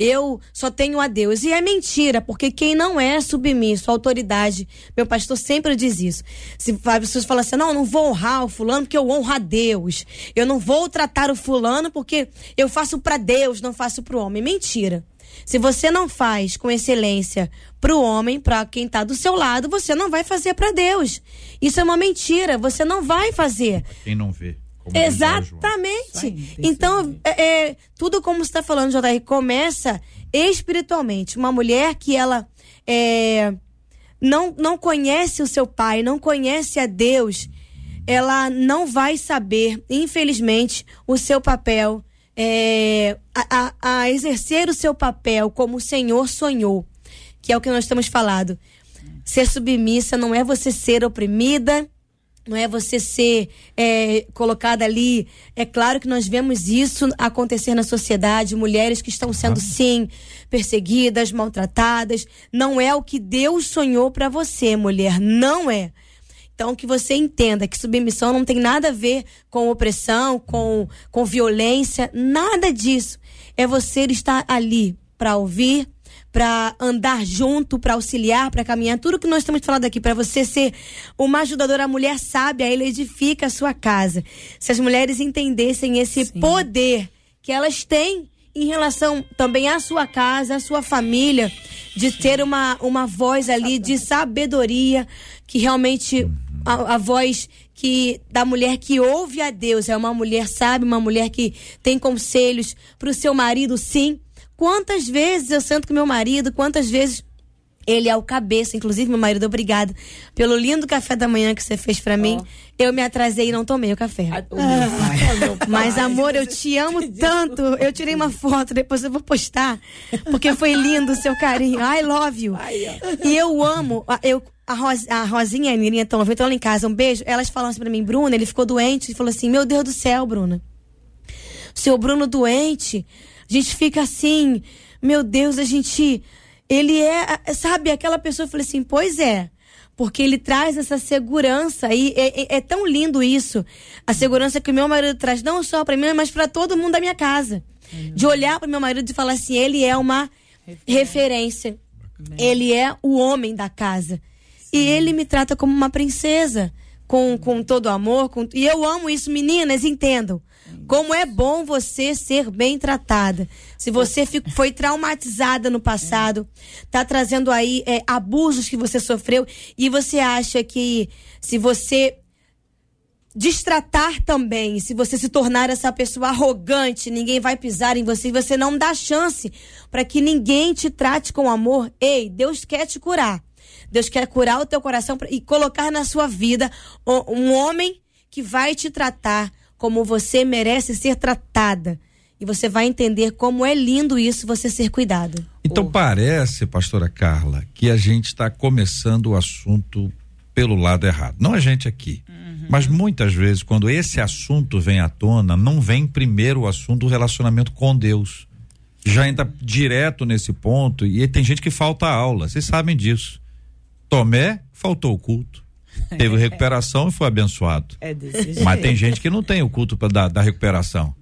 eu só tenho a Deus. E é mentira, porque quem não é submisso à autoridade, meu pastor sempre diz isso. Se as pessoas falam assim, não, eu não vou honrar o fulano porque eu honro a Deus. Eu não vou tratar o fulano porque eu faço para Deus, não faço para o homem. Mentira. Se você não faz com excelência para o homem, para quem está do seu lado, você não vai fazer para Deus. Isso é uma mentira. Você não vai fazer. Quem não vê. Exatamente. Então, é, é, tudo como você está falando, JR, começa espiritualmente. Uma mulher que ela é, não, não conhece o seu pai, não conhece a Deus, ela não vai saber, infelizmente, o seu papel, é, a, a, a exercer o seu papel como o Senhor sonhou, que é o que nós estamos falando. Ser submissa não é você ser oprimida, não é você ser é, colocada ali. É claro que nós vemos isso acontecer na sociedade, mulheres que estão sendo sim perseguidas, maltratadas. Não é o que Deus sonhou para você, mulher, não é. Então que você entenda que submissão não tem nada a ver com opressão, com, com violência, nada disso. É você estar ali para ouvir, para andar junto, para auxiliar, para caminhar. Tudo que nós estamos falando aqui, para você ser uma ajudadora, a mulher sábia, ele edifica a sua casa. Se as mulheres entendessem esse Sim. poder que elas têm em relação também à sua casa, à sua família, de ter uma, uma voz ali de sabedoria, que realmente a, a, voz que da mulher que ouve a Deus é uma mulher sábia, uma mulher que tem conselhos para o seu marido, sim, Quantas vezes eu sento com meu marido, quantas vezes ele é o cabeça, inclusive meu marido, obrigado pelo lindo café da manhã que você fez para mim. Eu me atrasei e não tomei o café. Ah, mas amor, eu te amo tanto. Eu tirei uma foto, depois eu vou postar, porque foi lindo o seu carinho. I love you. E eu amo, eu a, Ros, a Rosinha e a Mirinha estão estão lá em casa, um beijo. Elas falam assim pra mim, Bruna, ele ficou doente. E falou assim: Meu Deus do céu, Bruna. Seu Bruno doente. A gente fica assim, meu Deus, a gente. Ele é, sabe, aquela pessoa, eu falei assim, pois é. porque ele traz essa segurança e é, é- é tão lindo isso. A segurança que o meu marido traz, não só para mim, mas para todo mundo da minha casa. De olhar para meu marido e falar assim: ele é uma referência. Ele é o homem da casa. E ele me trata como uma princesa, com, com todo amor. Com, e eu amo isso, meninas, entendam. Como é bom você ser bem tratada. Se você fi- foi traumatizada no passado, tá trazendo aí é, abusos que você sofreu e você acha que se você destratar também, se você se tornar essa pessoa arrogante, ninguém vai pisar em você e você não dá chance para que ninguém te trate com amor. Ei, Deus quer te curar. Deus quer curar o teu coração e colocar na sua vida um homem que vai te tratar como você merece ser tratada. E você vai entender como é lindo isso, você ser cuidada. Então parece, pastora Carla, que a gente está começando o assunto pelo lado errado. Não a gente aqui. Mas muitas vezes, quando esse assunto vem à tona, não vem primeiro o assunto do relacionamento com Deus. Já entra direto nesse ponto e tem gente que falta aula. Vocês sabem disso. Tomé faltou o culto. Teve recuperação e foi abençoado. É desse jeito. Mas tem gente que não tem o culto para dar da recuperação.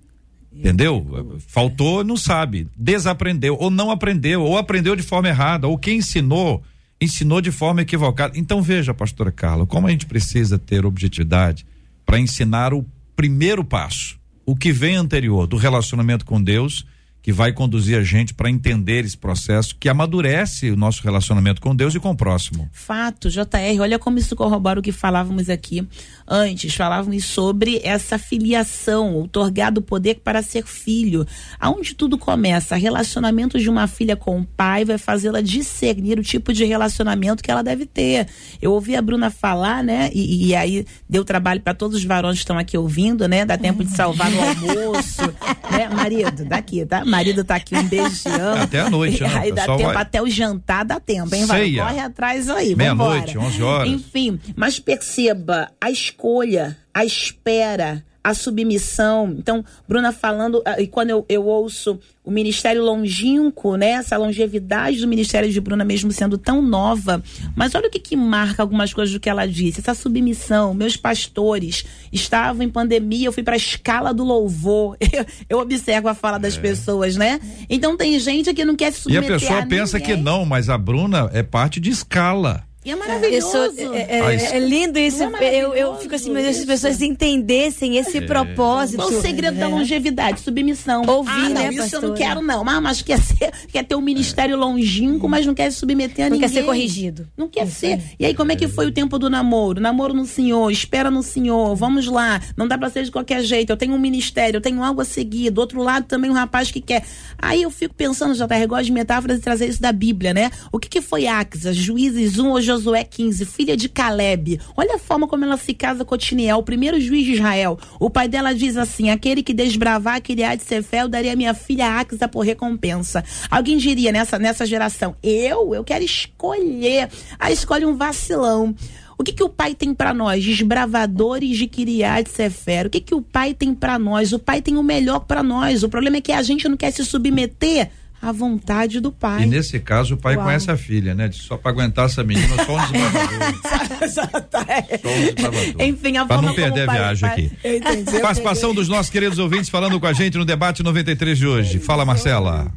Entendeu? Faltou, não sabe. Desaprendeu, ou não aprendeu, ou aprendeu de forma errada, ou quem ensinou, ensinou de forma equivocada. Então veja, pastora Carla, como a gente precisa ter objetividade para ensinar o primeiro passo, o que vem anterior do relacionamento com Deus, que vai conduzir a gente para entender esse processo que amadurece o nosso relacionamento com Deus e com o próximo. Fato, JR, olha como isso corrobora o que falávamos aqui antes. Falávamos sobre essa filiação, outorgado o poder para ser filho. Aonde tudo começa? Relacionamento de uma filha com o pai vai fazê-la discernir o tipo de relacionamento que ela deve ter. Eu ouvi a Bruna falar, né? E, e aí deu trabalho para todos os varões que estão aqui ouvindo, né? Dá tempo de salvar no almoço, né? Marido, daqui, tá? Marido tá aqui, um beijo, te amo. Até a noite, né? Aí O dá tempo vai- até o jantar, dá tempo, hein? Vai, corre atrás aí, Meia-noite, vambora. 11 horas. Enfim, mas perceba a escolha, a espera, a submissão. Então, Bruna falando, ah, e quando eu, eu ouço o ministério longínquo, né? Essa longevidade do ministério de Bruna mesmo sendo tão nova. Mas olha o que que marca algumas coisas do que ela disse. Essa submissão. Meus pastores estavam em pandemia, eu fui para a escala do louvor. Eu, eu observo a fala das pessoas, né? Então tem gente que não quer se É. E a submeter pessoa a pensa que ninguém. não, mas a Bruna é parte de escala. E é maravilhoso. Isso, é, é- Ah, isso- é lindo isso. Não é eu, eu maravilhoso fico assim, Deus, se as pessoas entendessem esse propósito. Qual o segredo da longevidade? Submissão. Ouvir, ah, não, né, isso eu não pastora? quero, não. Mas, mas quer, ser, quer ter um ministério longínquo, mas não quer se submeter a Não ninguém. quer ser corrigido. Não quer ser. E aí, como é que foi o tempo do namoro? Namoro no Senhor, espera no Senhor, vamos lá. Não dá pra ser de qualquer jeito. Eu tenho um ministério, eu tenho algo a seguir. Do outro lado também um rapaz que quer. Aí eu fico pensando, já tá gosto de metáforas e trazer isso da Bíblia, né? O que que foi Axas, Juízes 1 ou Josué 15, filha de Caleb? Olha a forma como ela se casa com Otiniel, o primeiro juiz de Israel. O pai dela diz assim: aquele que desbravar há de eu daria minha filha Axa por recompensa. Alguém diria nessa, nessa geração: eu? Eu quero escolher. Aí escolhe um vacilão. O que, que o pai tem pra nós? Desbravadores de Kiriat Sefer. O que, que o pai tem pra nós? O pai tem o melhor pra nós. O problema é que a gente não quer se submeter à vontade do pai. E nesse caso, o pai Uau. conhece a filha, né? Só pra aguentar essa menina, só um desbravador. Só um. Enfim, a Pra forma não perder a pai- viagem pai- aqui. Eu entendi. eu Participação dos nossos queridos ouvintes falando com a gente no debate 93 de hoje. Fala, Marcela.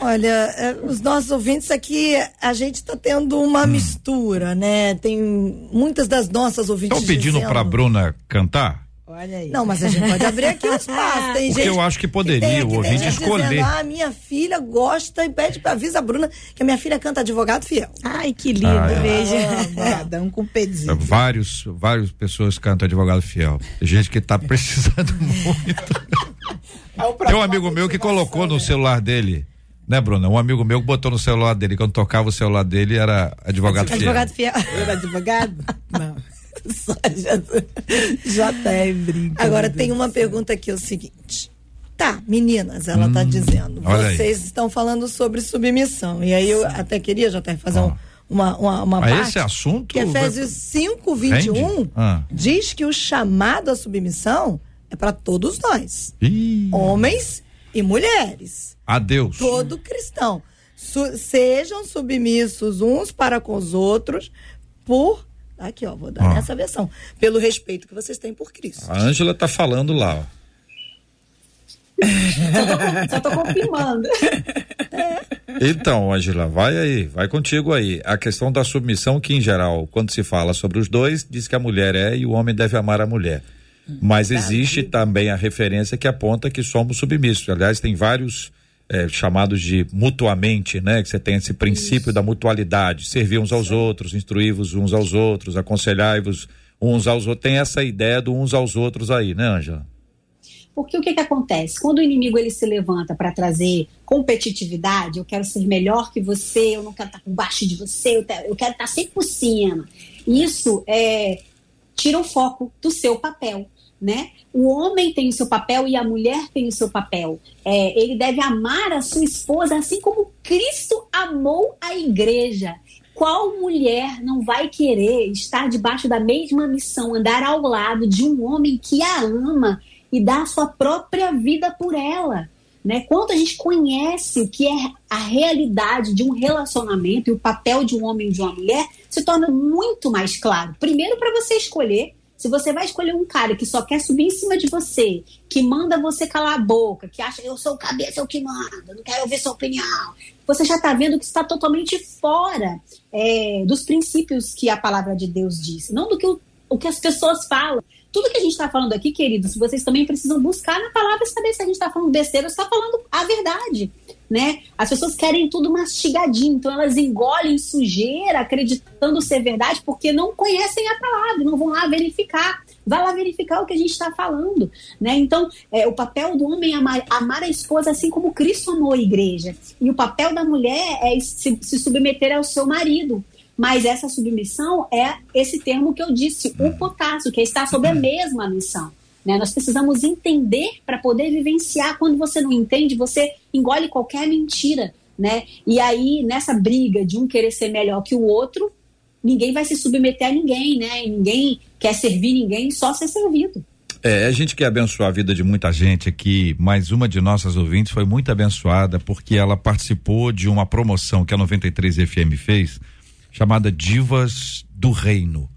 Olha, é, os nossos ouvintes aqui, a gente está tendo uma mistura, né? Tem muitas das nossas ouvintes. Estão pedindo pra Bruna cantar? Olha aí. Não, mas a gente pode abrir aqui o espaço. Tem Porque gente. eu acho que poderia tem, o ouvinte gente escolher. Dizendo, ah, minha filha gosta e pede pra avisa a Bruna que a minha filha canta advogado fiel. Ai, que lindo. Ah, é. Beijo. Cada um com um pedido. Vários, várias pessoas cantam advogado fiel. Tem gente que tá precisando muito. Tem um amigo meu que colocou no celular dele, né, Bruna? Um amigo meu que botou no celular dele, quando tocava o celular dele, era advogado fiel. Advogado fiel. Era advogado? Não. Só já, já até brinca. Agora tem Deus uma pergunta aqui, é o seguinte. Tá, meninas, ela tá dizendo. Hum, olha aí. Vocês estão falando sobre submissão. E aí eu até queria já até fazer um- uma, uma, uma Mas parte. esse assunto. Que Efésios 5, 21 Rende? Ah. diz que o chamado à submissão é para todos nós, Ih, homens e mulheres, adeus. todo cristão. Su- sejam submissos uns para com os outros por Tá aqui, ó, vou dar Ó. nessa versão. Pelo respeito que vocês têm por Cristo. A Ângela tá falando lá, ó. Só tô confirmando. Então, Ângela, vai aí, vai contigo aí. A questão da submissão, que em geral, quando se fala sobre os dois, diz que a mulher é e o homem deve amar a mulher. Mas existe também a referência que aponta que somos submissos. Aliás, tem vários eh, chamados de mutuamente, né? Que você tem esse princípio da mutualidade, servir uns aos outros, instruir-vos uns aos outros, aconselhar-vos uns aos outros. Tem essa ideia do uns aos outros aí, né, Ângela? Porque o que, que acontece? Quando o inimigo ele se levanta para trazer competitividade, eu quero ser melhor que você, eu não quero estar por baixo de você, eu quero estar sempre por cima. Isso é, tira o foco do seu papel. Né? O homem tem o seu papel e a mulher tem o seu papel. É, ele deve amar a sua esposa assim como Cristo amou a igreja. Qual mulher não vai querer estar debaixo da mesma missão, andar ao lado de um homem que a ama e dá a sua própria vida por ela? Né? Quando a gente conhece o que é a realidade de um relacionamento e o papel de um homem e de uma mulher, se torna muito mais claro. Primeiro, para você escolher se você vai escolher um cara que só quer subir em cima de você, que manda você calar a boca, que acha eu sou o cabeça, eu que manda, não quero ouvir sua opinião, você já está vendo que está totalmente fora é, dos princípios que a palavra de Deus diz, não do que o, o que as pessoas falam. Tudo que a gente está falando aqui, queridos, vocês também precisam buscar na palavra saber se a gente está falando besteira ou está falando a verdade. Né? As pessoas querem tudo mastigadinho, então elas engolem sujeira acreditando ser verdade porque não conhecem a palavra, não vão lá verificar. Vai lá verificar o que a gente está falando. Né? Então, é, o papel do homem é amar, amar a esposa assim como Cristo amou a igreja. E o papel da mulher é se, se submeter ao seu marido. Mas essa submissão é esse termo que eu disse, o potássio, que é estar sob a mesma missão. Né? Nós precisamos entender para poder vivenciar. Quando você não entende, você engole qualquer mentira. Né? E aí, nessa briga de um querer ser melhor que o outro, ninguém vai se submeter a ninguém, né? Ninguém quer servir ninguém, só ser servido. É, a gente quer abençoar a vida de muita gente aqui, mas uma de nossas ouvintes foi muito abençoada porque ela participou de uma promoção que a 93 FM fez, chamada Divas do Reino.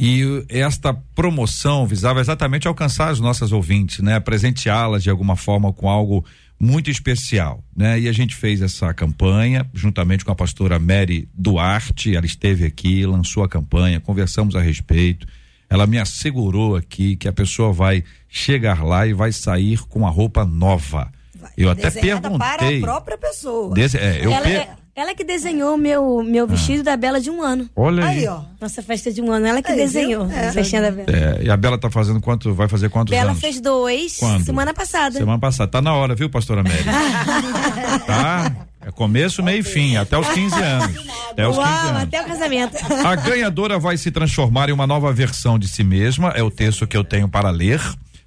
E esta promoção visava exatamente alcançar as nossas ouvintes, né? Presenteá-las de alguma forma com algo muito especial, né? E a gente fez essa campanha juntamente com a pastora Mary Duarte, ela esteve aqui, lançou a campanha, conversamos a respeito. Ela me assegurou aqui que a pessoa vai chegar lá e vai sair com a roupa nova. Eu até Desenhada para a perguntei. própria pessoa. Desse- é, eu ela, per- é- ela que desenhou meu, meu vestido da Bela de um ano. Olha aí. Aí, ó. Nossa festa de um ano, ela que Aí, desenhou viu? É. a festinha da Bela. É, e a Bela tá fazendo quanto? Vai fazer quantos Bela anos? fez dois Quando? semana passada. Semana passada. Tá na hora, viu, pastora Mary? tá? É começo, meio e fim, até os 15 anos. Até os 15 Uau, anos. até o casamento. A ganhadora vai se transformar em uma nova versão de si mesma, é o texto que eu tenho para ler.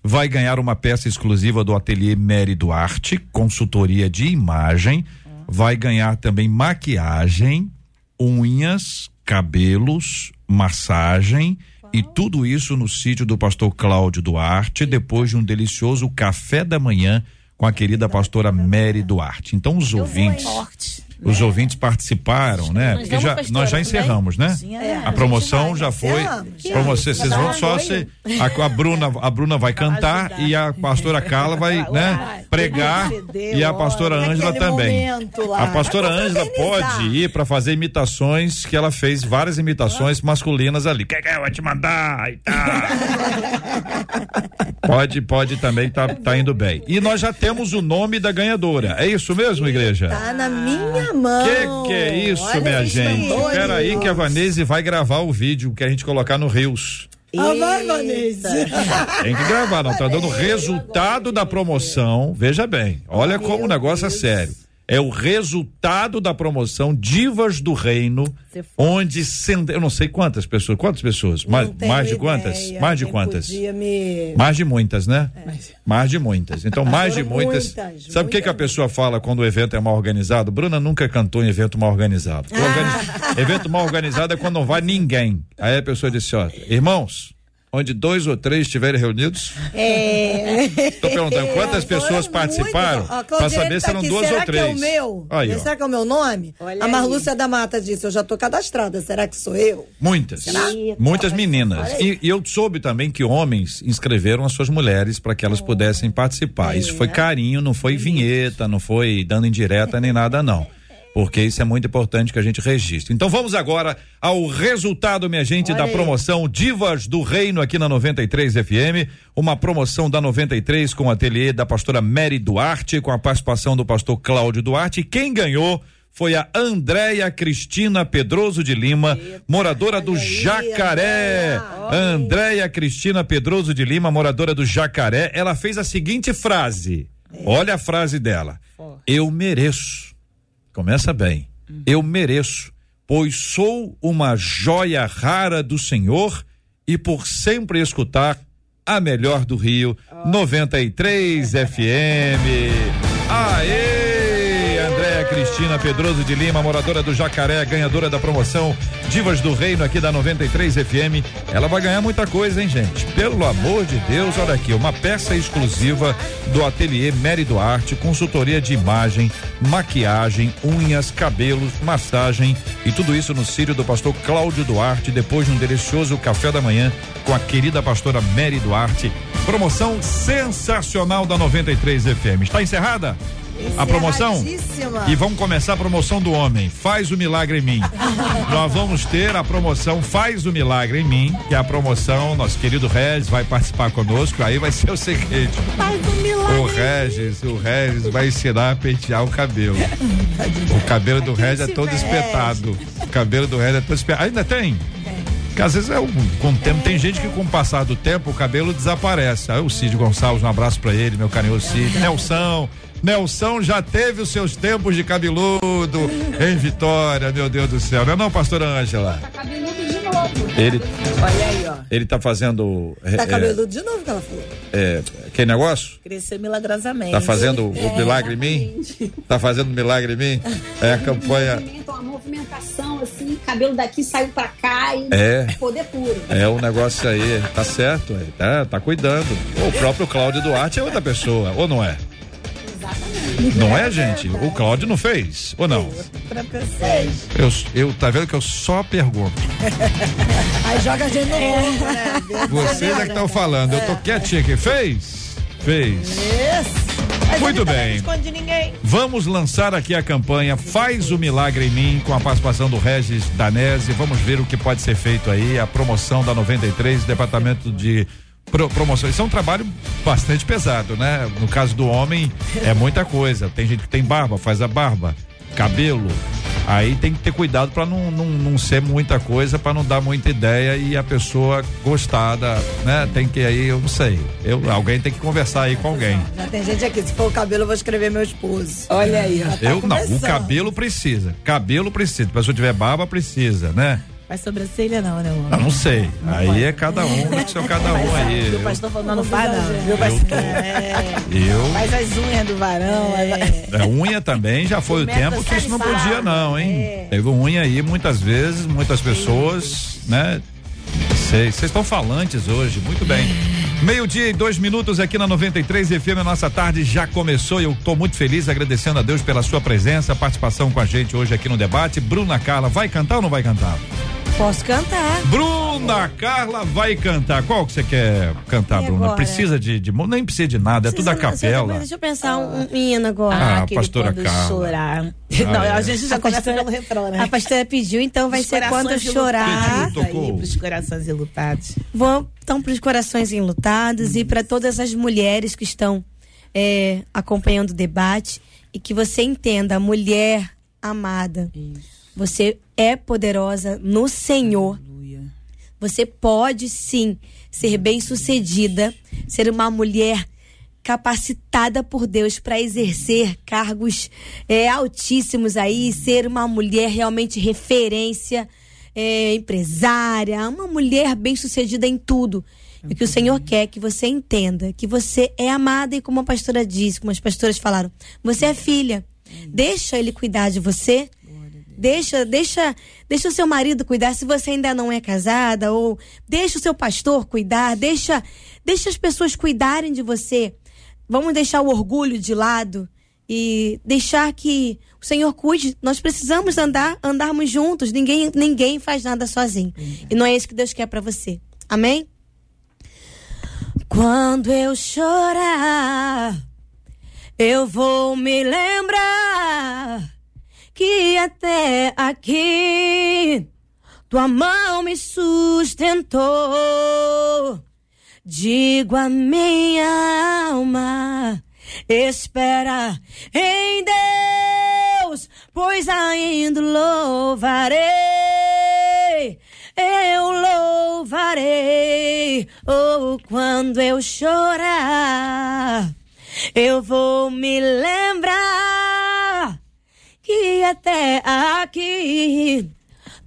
Vai ganhar uma peça exclusiva do ateliê Mary Duarte, consultoria de imagem. Vai ganhar também maquiagem, unhas, cabelos, massagem e tudo isso no sítio do pastor Cláudio Duarte, depois de um delicioso café da manhã com a querida pastora Mary Duarte. Então os ouvintes Os ouvintes participaram, né? Nós Porque já, pastora, nós já encerramos, né? Sim, é. A promoção já foi. você, vocês vão só se. A, a Bruna, a Bruna vai cantar e a pastora Carla vai, né? Pregar e a pastora Ângela também. A pastora Ângela pode ir para fazer imitações que ela fez várias imitações masculinas ali. Quer que eu vou te mandar e. Pode, pode também, tá, tá indo bem. E nós já temos o nome da ganhadora. É isso mesmo, igreja? Tá na minha mão. Que que é isso, Olha minha gente? Espera aí que a Vanese vai gravar o vídeo que a gente colocar no Rios. Ah, vai, Vanessa. Tem que gravar, não tá dando o resultado da promoção. Veja bem, olha como o negócio é sério. É o resultado da promoção Divas do Reino, onde cent... eu não sei quantas pessoas, quantas pessoas? Mais, mais de ideia. quantas? Mais de quantas? me... Mais de muitas, né? Mais de muitas. Então, mais de muitas. muitas, Sabe o que, que a pessoa fala quando o evento é mal organizado? Bruna nunca cantou em evento mal organizado. O organi- Evento mal organizado é quando não vai ninguém. Aí a pessoa disse: ó, irmãos, onde dois ou três estiverem reunidos. É. Estou perguntando quantas pessoas participaram para saber se eram aqui. duas Será ou três. Que é o meu? Aí, ó. Será que é o meu nome? Olha a. Marlúcia da Mata disse: Eu já tô cadastrada. Será que sou eu? Muitas. Eita, Muitas meninas. E, e eu soube também que homens inscreveram as suas mulheres para que elas pudessem participar. Isso foi carinho, não foi vinheta, não foi dando indireta nem nada, não. Porque isso é muito importante que a gente registre. Então vamos agora ao resultado, minha gente, da promoção Divas do Reino aqui na 93 FM. Uma promoção da 93 com o ateliê da pastora Mary Duarte, com a participação do pastor Cláudio Duarte. E quem ganhou foi a Andréia Cristina Pedroso de Lima, moradora do Jacaré. Andréia Cristina Pedroso de Lima, moradora do Jacaré. Ela fez a seguinte frase. Olha a frase dela. Eu mereço. Começa bem. Eu mereço, pois sou uma joia rara do Senhor e por sempre escutar a melhor do Rio, 93 FM. Aê! Cristina Pedroso de Lima, moradora do Jacaré, ganhadora da promoção Divas do Reino aqui da 93 FM. Ela vai ganhar muita coisa, hein, gente? Pelo amor de Deus, olha aqui, uma peça exclusiva do ateliê Mary Duarte, consultoria de imagem, maquiagem, unhas, cabelos, massagem e tudo isso no Círio do pastor Cláudio Duarte, depois de um delicioso café da manhã com a querida pastora Mary Duarte. Promoção sensacional da 93 FM. Está encerrada? A promoção? E vamos começar a promoção do homem. Faz o milagre em mim. Nós vamos ter a promoção Faz o Milagre em mim, que é a promoção, nosso querido Regis vai participar conosco. Aí vai ser o seguinte: Faz um milagre. o Regis, o Regis vai ensinar a pentear o cabelo. O cabelo do Regis é todo espetado. O cabelo do Regis é todo espetado. Ainda tem? Porque às vezes é um, com o tempo, tem gente que com o passar do tempo o cabelo desaparece. Aí o Cid Gonçalves, um abraço pra ele, meu carinhoso Cid. Nelson, Nelson já teve os seus tempos de cabeludo em Vitória, meu Deus do céu. Não é não, pastora Ângela? Cabeludo de novo. Ele, Olha aí, ó. ele tá fazendo. é, Tá cabeludo de novo que ela falou. É, que negócio? Cresceu milagrosamente. Tá fazendo o milagre em mim? Tá fazendo milagre em mim? É a campanha. Uma movimentação assim, cabelo daqui saiu pra cá e É. poder puro. É o negócio aí, tá certo, é, tá, tá cuidando. O próprio Cláudio Duarte é outra pessoa, ou não é? Não é, gente? O Cláudio não fez, ou não? Eu, eu tá vendo que eu só pergunto. Aí joga a gente no fogo, né? Vocês é que estão falando, eu tô quietinho aqui. Fez? Fez. Isso. Mas Muito também bem. Não esconde ninguém. Vamos lançar aqui a campanha Faz o Milagre em Mim com a participação do Regis Danese. Vamos ver o que pode ser feito aí. A promoção da 93, departamento de pro, promoção. Isso é um trabalho bastante pesado, né? No caso do homem, é muita coisa. Tem gente que tem barba, faz a barba, cabelo. Aí tem que ter cuidado para não, não, não ser muita coisa, para não dar muita ideia e a pessoa gostada, né? Tem que aí, eu não sei. Eu, alguém tem que conversar aí com alguém. Já tem gente aqui. Se for o cabelo, eu vou escrever meu esposo. Olha aí, ó. Tá Eu não, o cabelo precisa. Cabelo precisa. Se a pessoa tiver barba, precisa, né? Faz sobrancelha não, né, amor? Eu não sei. Aí é cada um, tem que ser cada um aí. O pastor falou, não, não faz não. Viu, Eu, pastor? tô- É. eu, Faz as unhas do varão. É. a unha também já foi o Meta tempo que isso não podia não, hein? Teve unha aí muitas vezes, muitas pessoas, né? Sei, vocês estão falantes hoje, muito bem. Meio-dia e dois minutos aqui na 93 FM, a nossa tarde já começou e eu estou muito feliz, agradecendo a Deus pela sua presença, participação com a gente hoje aqui no debate. Bruna Carla, vai cantar ou não vai cantar? Posso cantar. Bruna Carla vai cantar. Qual que você quer cantar, E Bruna? agora? Precisa de, de. Nem precisa de nada, é tudo a Precisa- capela. Deixa eu pensar um, um hino agora. Ah, aquele pastora quando Carla. chorar. não, é. a gente já A começa pastora- pelo refrão, né? A pastora pediu, então vai Os ser quando chorar. Pediu. Tocou. Aí, pros corações enlutados. Vou então para os corações enlutados e para todas as mulheres que estão é, acompanhando o debate e que você entenda, mulher amada, você é poderosa no Senhor. Aleluia. Você pode sim ser bem-sucedida, ser uma mulher capacitada por Deus para exercer cargos é, altíssimos aí, ser uma mulher realmente referência, é, empresária, uma mulher bem-sucedida em tudo. E o que o Senhor quer que você entenda que você é amada e como a pastora disse, como as pastoras falaram, você é filha. Deixa ele cuidar de você. Deixa, deixa, deixa o seu marido cuidar se você ainda não é casada ou deixa o seu pastor cuidar, deixa, deixa as pessoas cuidarem de você. Vamos deixar o orgulho de lado e deixar que o Senhor cuide. Nós precisamos andar, andarmos juntos. Ninguém, ninguém faz nada sozinho. E não é isso que Deus quer para você. Amém? Quando eu chorar, eu vou me lembrar que até aqui tua mão me sustentou. Digo a minha alma, espera em Deus, pois ainda louvarei. Eu louvarei, oh, quando eu chorar, eu vou me lembrar que até aqui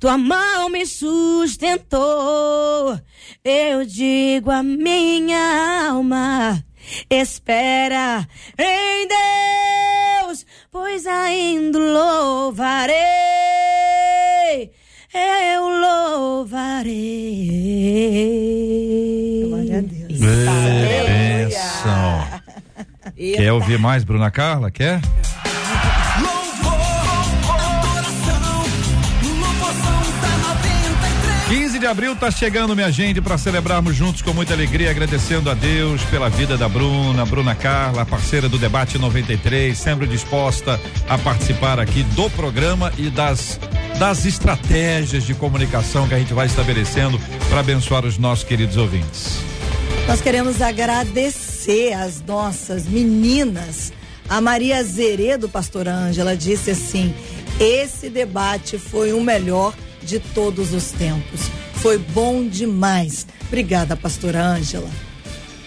tua mão me sustentou. Eu digo a minha alma, espera em Deus, pois ainda louvarei. Eu louvarei. Glória a Deus. Benção. Quer ouvir mais, Bruna Carla? Quer? De abril tá chegando, minha gente, para celebrarmos juntos com muita alegria, agradecendo a Deus pela vida da Bruna, Bruna Carla, parceira do Debate 93, sempre disposta a participar aqui do programa e das das estratégias de comunicação que a gente vai estabelecendo para abençoar os nossos queridos ouvintes. Nós queremos agradecer as nossas meninas. A Maria Zeredo, pastora Ângela, disse assim: esse debate foi o melhor de todos os tempos. Foi bom demais. Obrigada, pastora Ângela.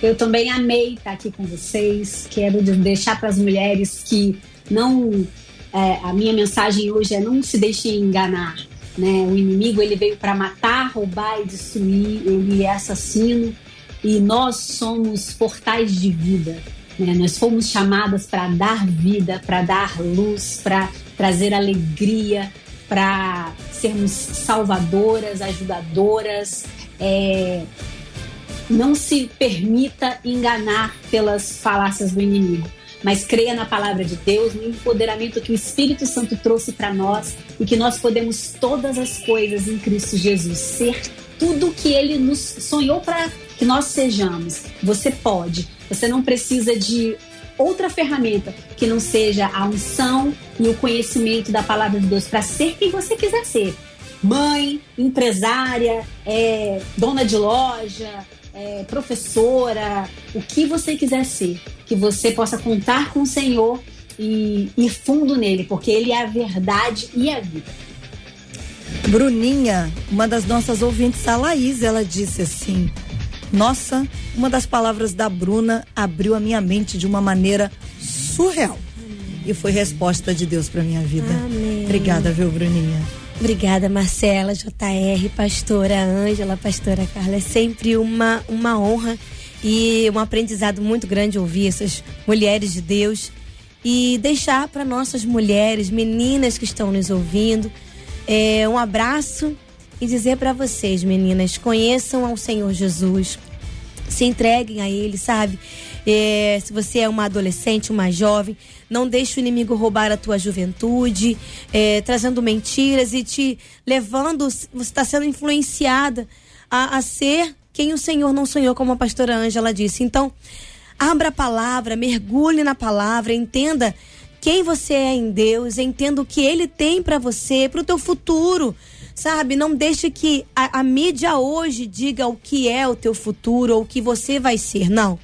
Eu também amei estar aqui com vocês. Quero deixar para as mulheres que não. É, a minha mensagem hoje é não se deixem enganar. Né? O inimigo ele veio para matar, roubar e destruir. Ele é assassino e nós somos portais de vida. Né? Nós fomos chamadas para dar vida, para dar luz, para trazer alegria, para sermos salvadoras, ajudadoras. É, não se permita enganar pelas falácias do inimigo, mas creia na palavra de Deus, no empoderamento que o Espírito Santo trouxe para nós e que nós podemos todas as coisas em Cristo Jesus, ser tudo que ele nos sonhou para que nós sejamos. Você pode. Você não precisa de outra ferramenta que não seja a unção e o conhecimento da palavra de Deus para ser quem você quiser ser. Mãe, empresária, é, dona de loja, é, professora, o que você quiser ser. Que você possa contar com o Senhor e ir fundo nele, porque ele é a verdade e a vida. Bruninha, uma das nossas ouvintes, a Laís, ela disse assim: Nossa, uma das palavras da Bruna abriu a minha mente de uma maneira surreal. E foi resposta de Deus para minha vida. Amém. Obrigada, viu, Bruninha? Obrigada, Marcela, JR, pastora Ângela, pastora Carla. É sempre uma, uma honra e um aprendizado muito grande ouvir essas mulheres de Deus e deixar para nossas mulheres, meninas que estão nos ouvindo, é, um abraço e dizer para vocês, meninas, conheçam ao Senhor Jesus, se entreguem a Ele, sabe? É, se você é uma adolescente, uma jovem, não deixe o inimigo roubar a tua juventude, é, trazendo mentiras e te levando, você está sendo influenciada a, a ser quem o Senhor não sonhou, como a pastora Ângela disse. Então, abra a palavra, mergulhe na palavra, entenda quem você é em Deus, entenda o que Ele tem para você, para o teu futuro. Sabe, não deixe que a, a mídia hoje diga o que é o teu futuro ou o que você vai ser. Não.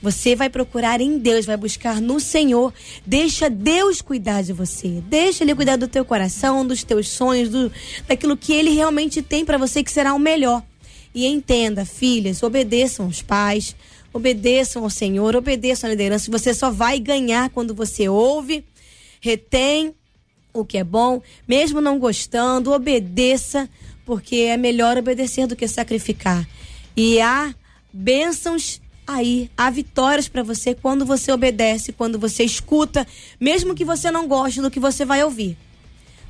Você vai procurar em Deus, vai buscar no Senhor. Deixa Deus cuidar de você. Deixa Ele cuidar do teu coração, dos teus sonhos, do, daquilo que Ele realmente tem para você, que será o melhor. E entenda, filhas, obedeçam os pais, obedeçam ao Senhor, obedeçam à liderança. Você só vai ganhar quando você ouve, retém o que é bom, mesmo não gostando, obedeça, porque é melhor obedecer do que sacrificar. E há bênçãos aí, há vitórias para você quando você obedece, quando você escuta, mesmo que você não goste do que você vai ouvir.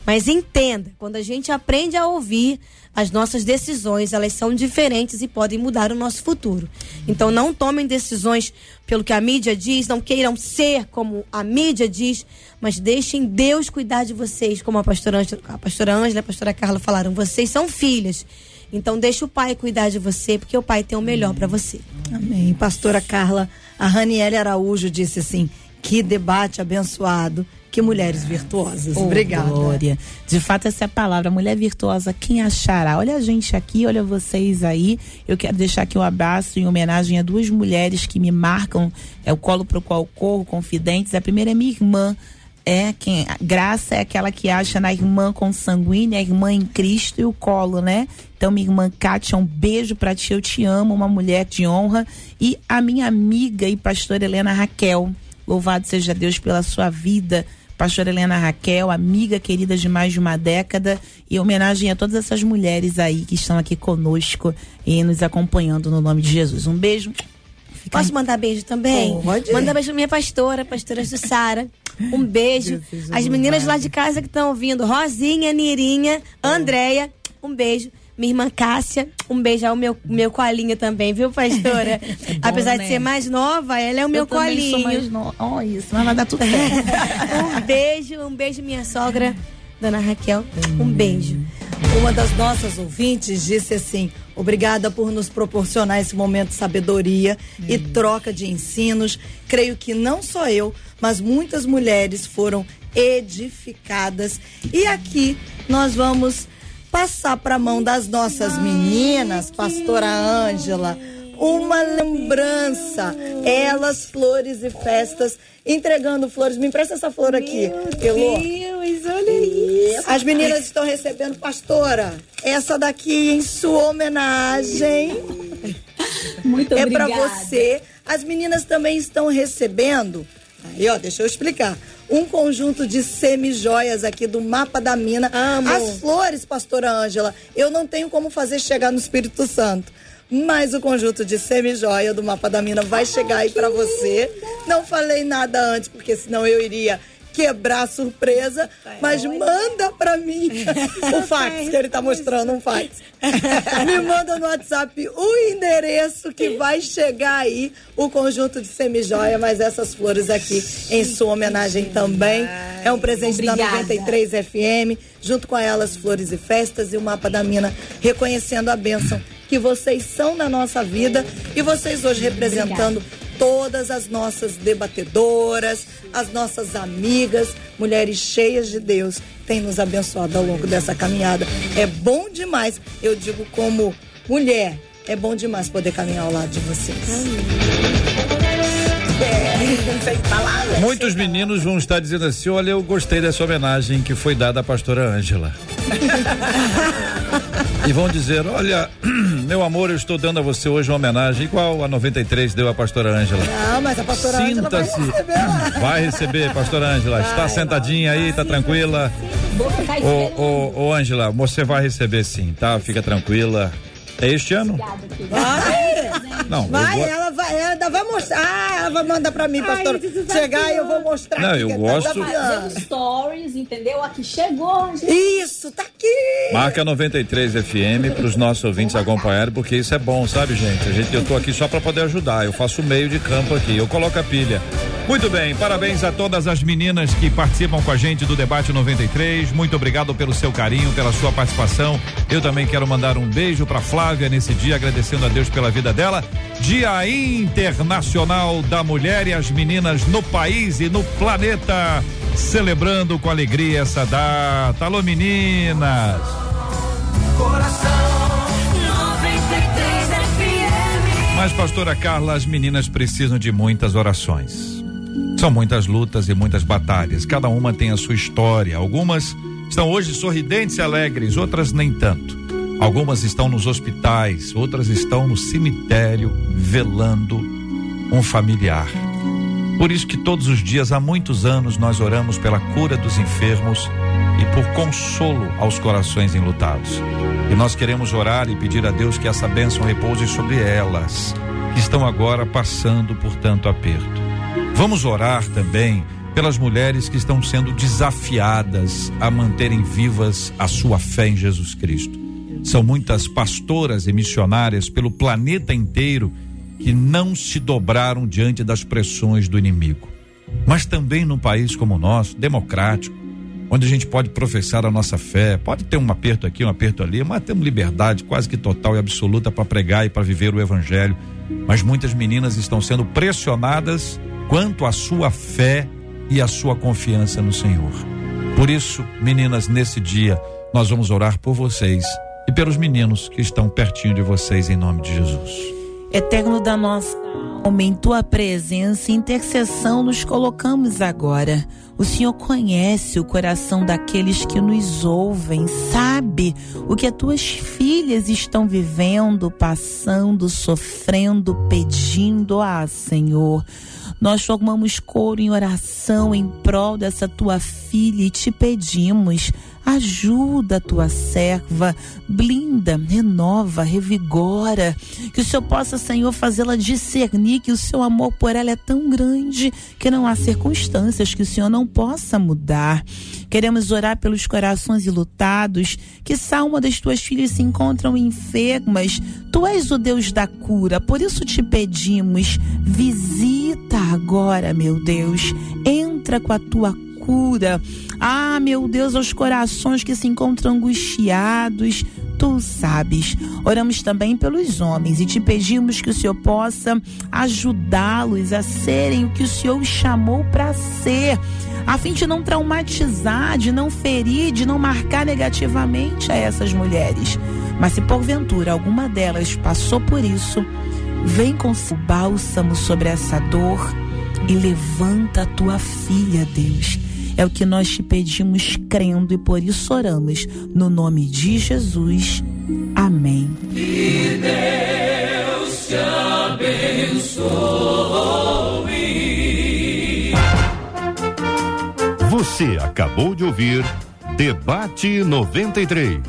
Mas entenda, quando a gente aprende a ouvir, as nossas decisões, elas são diferentes e podem mudar o nosso futuro. Então não tomem decisões pelo que a mídia diz, não queiram ser como a mídia diz, mas deixem Deus cuidar de vocês, como a pastora Ângela, a pastora Ângela a pastora Carla falaram, vocês são filhas. Então deixa o pai cuidar de você, porque o pai tem o melhor para você. Amém. Pastora Carla, a Raniele Araújo disse assim: que debate abençoado. Que mulheres virtuosas. Oh, Obrigada. Glória. De fato, essa é a palavra. Mulher virtuosa, quem achará? Olha a gente aqui, olha vocês aí. Eu quero deixar aqui um abraço em homenagem a duas mulheres que me marcam. É o colo pro qual corro, confidentes. A primeira é minha irmã. É quem. Graça é aquela que acha na irmã consanguínea, a irmã em Cristo e o colo, né? Então, minha irmã Kátia, um beijo pra ti, eu te amo, uma mulher de honra. E a minha amiga e pastora Helena Raquel. Louvado seja Deus pela sua vida pastora Helena Raquel, amiga querida de mais de uma década, e homenagem a todas essas mulheres aí que estão aqui conosco e nos acompanhando no nome de Jesus. Um beijo. Fica Posso aí. mandar beijo também? Pode. Manda beijo pra minha pastora, pastora Jussara. Um beijo. As meninas lá de casa que estão ouvindo, Rosinha, Nirinha, Andréia, um beijo minha irmã Cássia, um beijo ao meu, meu colinho também, viu, pastora? É bom, Apesar né? de ser mais nova, ela é o meu eu colinho. Sou mais no... Oh, isso, mas vai dar tudo certo. um beijo, um beijo, minha sogra, dona Raquel. Um beijo. Uma das nossas ouvintes disse assim: Obrigada por nos proporcionar esse momento de sabedoria hum. e troca de ensinos. Creio que não só eu, mas muitas mulheres foram edificadas. E aqui nós vamos passar para a mão das nossas meninas, pastora Ângela, uma lembrança. Elas, flores e festas, entregando flores. Me empresta essa flor aqui, Elô. Deus, olha isso. As meninas estão recebendo, pastora, essa daqui em sua homenagem. Muito é obrigada. É para você. As meninas também estão recebendo. Aí, ó, deixa eu explicar um conjunto de semi-joias aqui do mapa da mina. Amo. As flores, pastora Ângela, eu não tenho como fazer chegar no Espírito Santo. Mas o conjunto de semi-joia do mapa da mina vai chegar aí para você. Não falei nada antes, porque senão eu iria quebrar a surpresa, mas manda para mim o fax que ele tá mostrando, um fax. Me manda no WhatsApp o endereço que vai chegar aí o conjunto de semijoia, mas essas flores aqui em sua homenagem também. É um presente Obrigada. da 93 FM, junto com elas Flores e Festas e o Mapa da Mina, reconhecendo a bênção que vocês são na nossa vida e vocês hoje representando Obrigada todas as nossas debatedoras, as nossas amigas, mulheres cheias de Deus, têm nos abençoado ao longo dessa caminhada. É bom demais, eu digo como mulher, é bom demais poder caminhar ao lado de vocês. É, Muitos meninos vão estar dizendo assim: olha, eu gostei dessa homenagem que foi dada à pastora Ângela. e vão dizer: olha, meu amor, eu estou dando a você hoje uma homenagem igual a 93 deu a pastora Ângela. Não, mas a pastora Ângela vai receber. Vai receber, pastora Ângela. Está sentadinha aí, tá tranquila. Ô, ô, ô, Ângela, você vai receber sim, tá? Fica tranquila. É este ano? Vai! Não, vai, vou... ela vai, ela vai mostrar. Ah, ela vai mandar pra mim, pastor. Chegar e eu vou mostrar. Não, eu tá gosto. Fazer os stories, entendeu? Aqui chegou. Gente. Isso, tá aqui. Marca 93 FM para os nossos ouvintes acompanharem, porque isso é bom, sabe, gente? A gente eu tô aqui só para poder ajudar. Eu faço meio de campo aqui. Eu coloco a pilha. Muito bem, parabéns a todas as meninas que participam com a gente do debate 93. Muito obrigado pelo seu carinho, pela sua participação. Eu também quero mandar um beijo para Flávia nesse dia, agradecendo a Deus pela vida dela. Dia Internacional da Mulher e as meninas no país e no planeta, celebrando com alegria essa data. Alô, meninas! Coração 93 FM. Mas, pastora Carla, as meninas precisam de muitas orações. São muitas lutas e muitas batalhas. Cada uma tem a sua história. Algumas estão hoje sorridentes e alegres, outras nem tanto. Algumas estão nos hospitais, outras estão no cemitério velando um familiar. Por isso que todos os dias, há muitos anos, nós oramos pela cura dos enfermos e por consolo aos corações enlutados. E nós queremos orar e pedir a Deus que essa bênção repouse sobre elas, que estão agora passando por tanto aperto. Vamos orar também pelas mulheres que estão sendo desafiadas a manterem vivas a sua fé em Jesus Cristo. São muitas pastoras e missionárias pelo planeta inteiro que não se dobraram diante das pressões do inimigo. Mas também num país como o nosso, democrático, onde a gente pode professar a nossa fé, pode ter um aperto aqui, um aperto ali, mas temos liberdade quase que total e absoluta para pregar e para viver o evangelho. Mas muitas meninas estão sendo pressionadas quanto à sua fé e à sua confiança no Senhor. Por isso, meninas, nesse dia, nós vamos orar por vocês e pelos meninos que estão pertinho de vocês em nome de Jesus. Eterno da nossa alma, em tua presença e intercessão nos colocamos agora. O Senhor conhece o coração daqueles que nos ouvem, sabe o que as tuas filhas estão vivendo, passando, sofrendo, pedindo. Ah, Senhor. Nós formamos coro em oração em prol dessa tua filha e te pedimos Ajuda a tua serva, blinda, renova, revigora. Que o Senhor possa, Senhor, fazê-la discernir que o seu amor por ela é tão grande que não há circunstâncias que o Senhor não possa mudar. Queremos orar pelos corações ilutados, que uma das tuas filhas se encontram enfermas. Tu és o Deus da cura, por isso te pedimos, visita agora, meu Deus. Entra com a tua cura. Ah, meu Deus, aos corações que se encontram angustiados, tu sabes. Oramos também pelos homens e te pedimos que o Senhor possa ajudá-los a serem o que o Senhor os chamou para ser, a fim de não traumatizar, de não ferir, de não marcar negativamente a essas mulheres. Mas se porventura alguma delas passou por isso, vem com o bálsamo sobre essa dor e levanta a tua filha, Deus é o que nós te pedimos crendo e por isso oramos. No nome de Jesus. Amém. Que Deus te abençoe. Você acabou de ouvir Debate 93.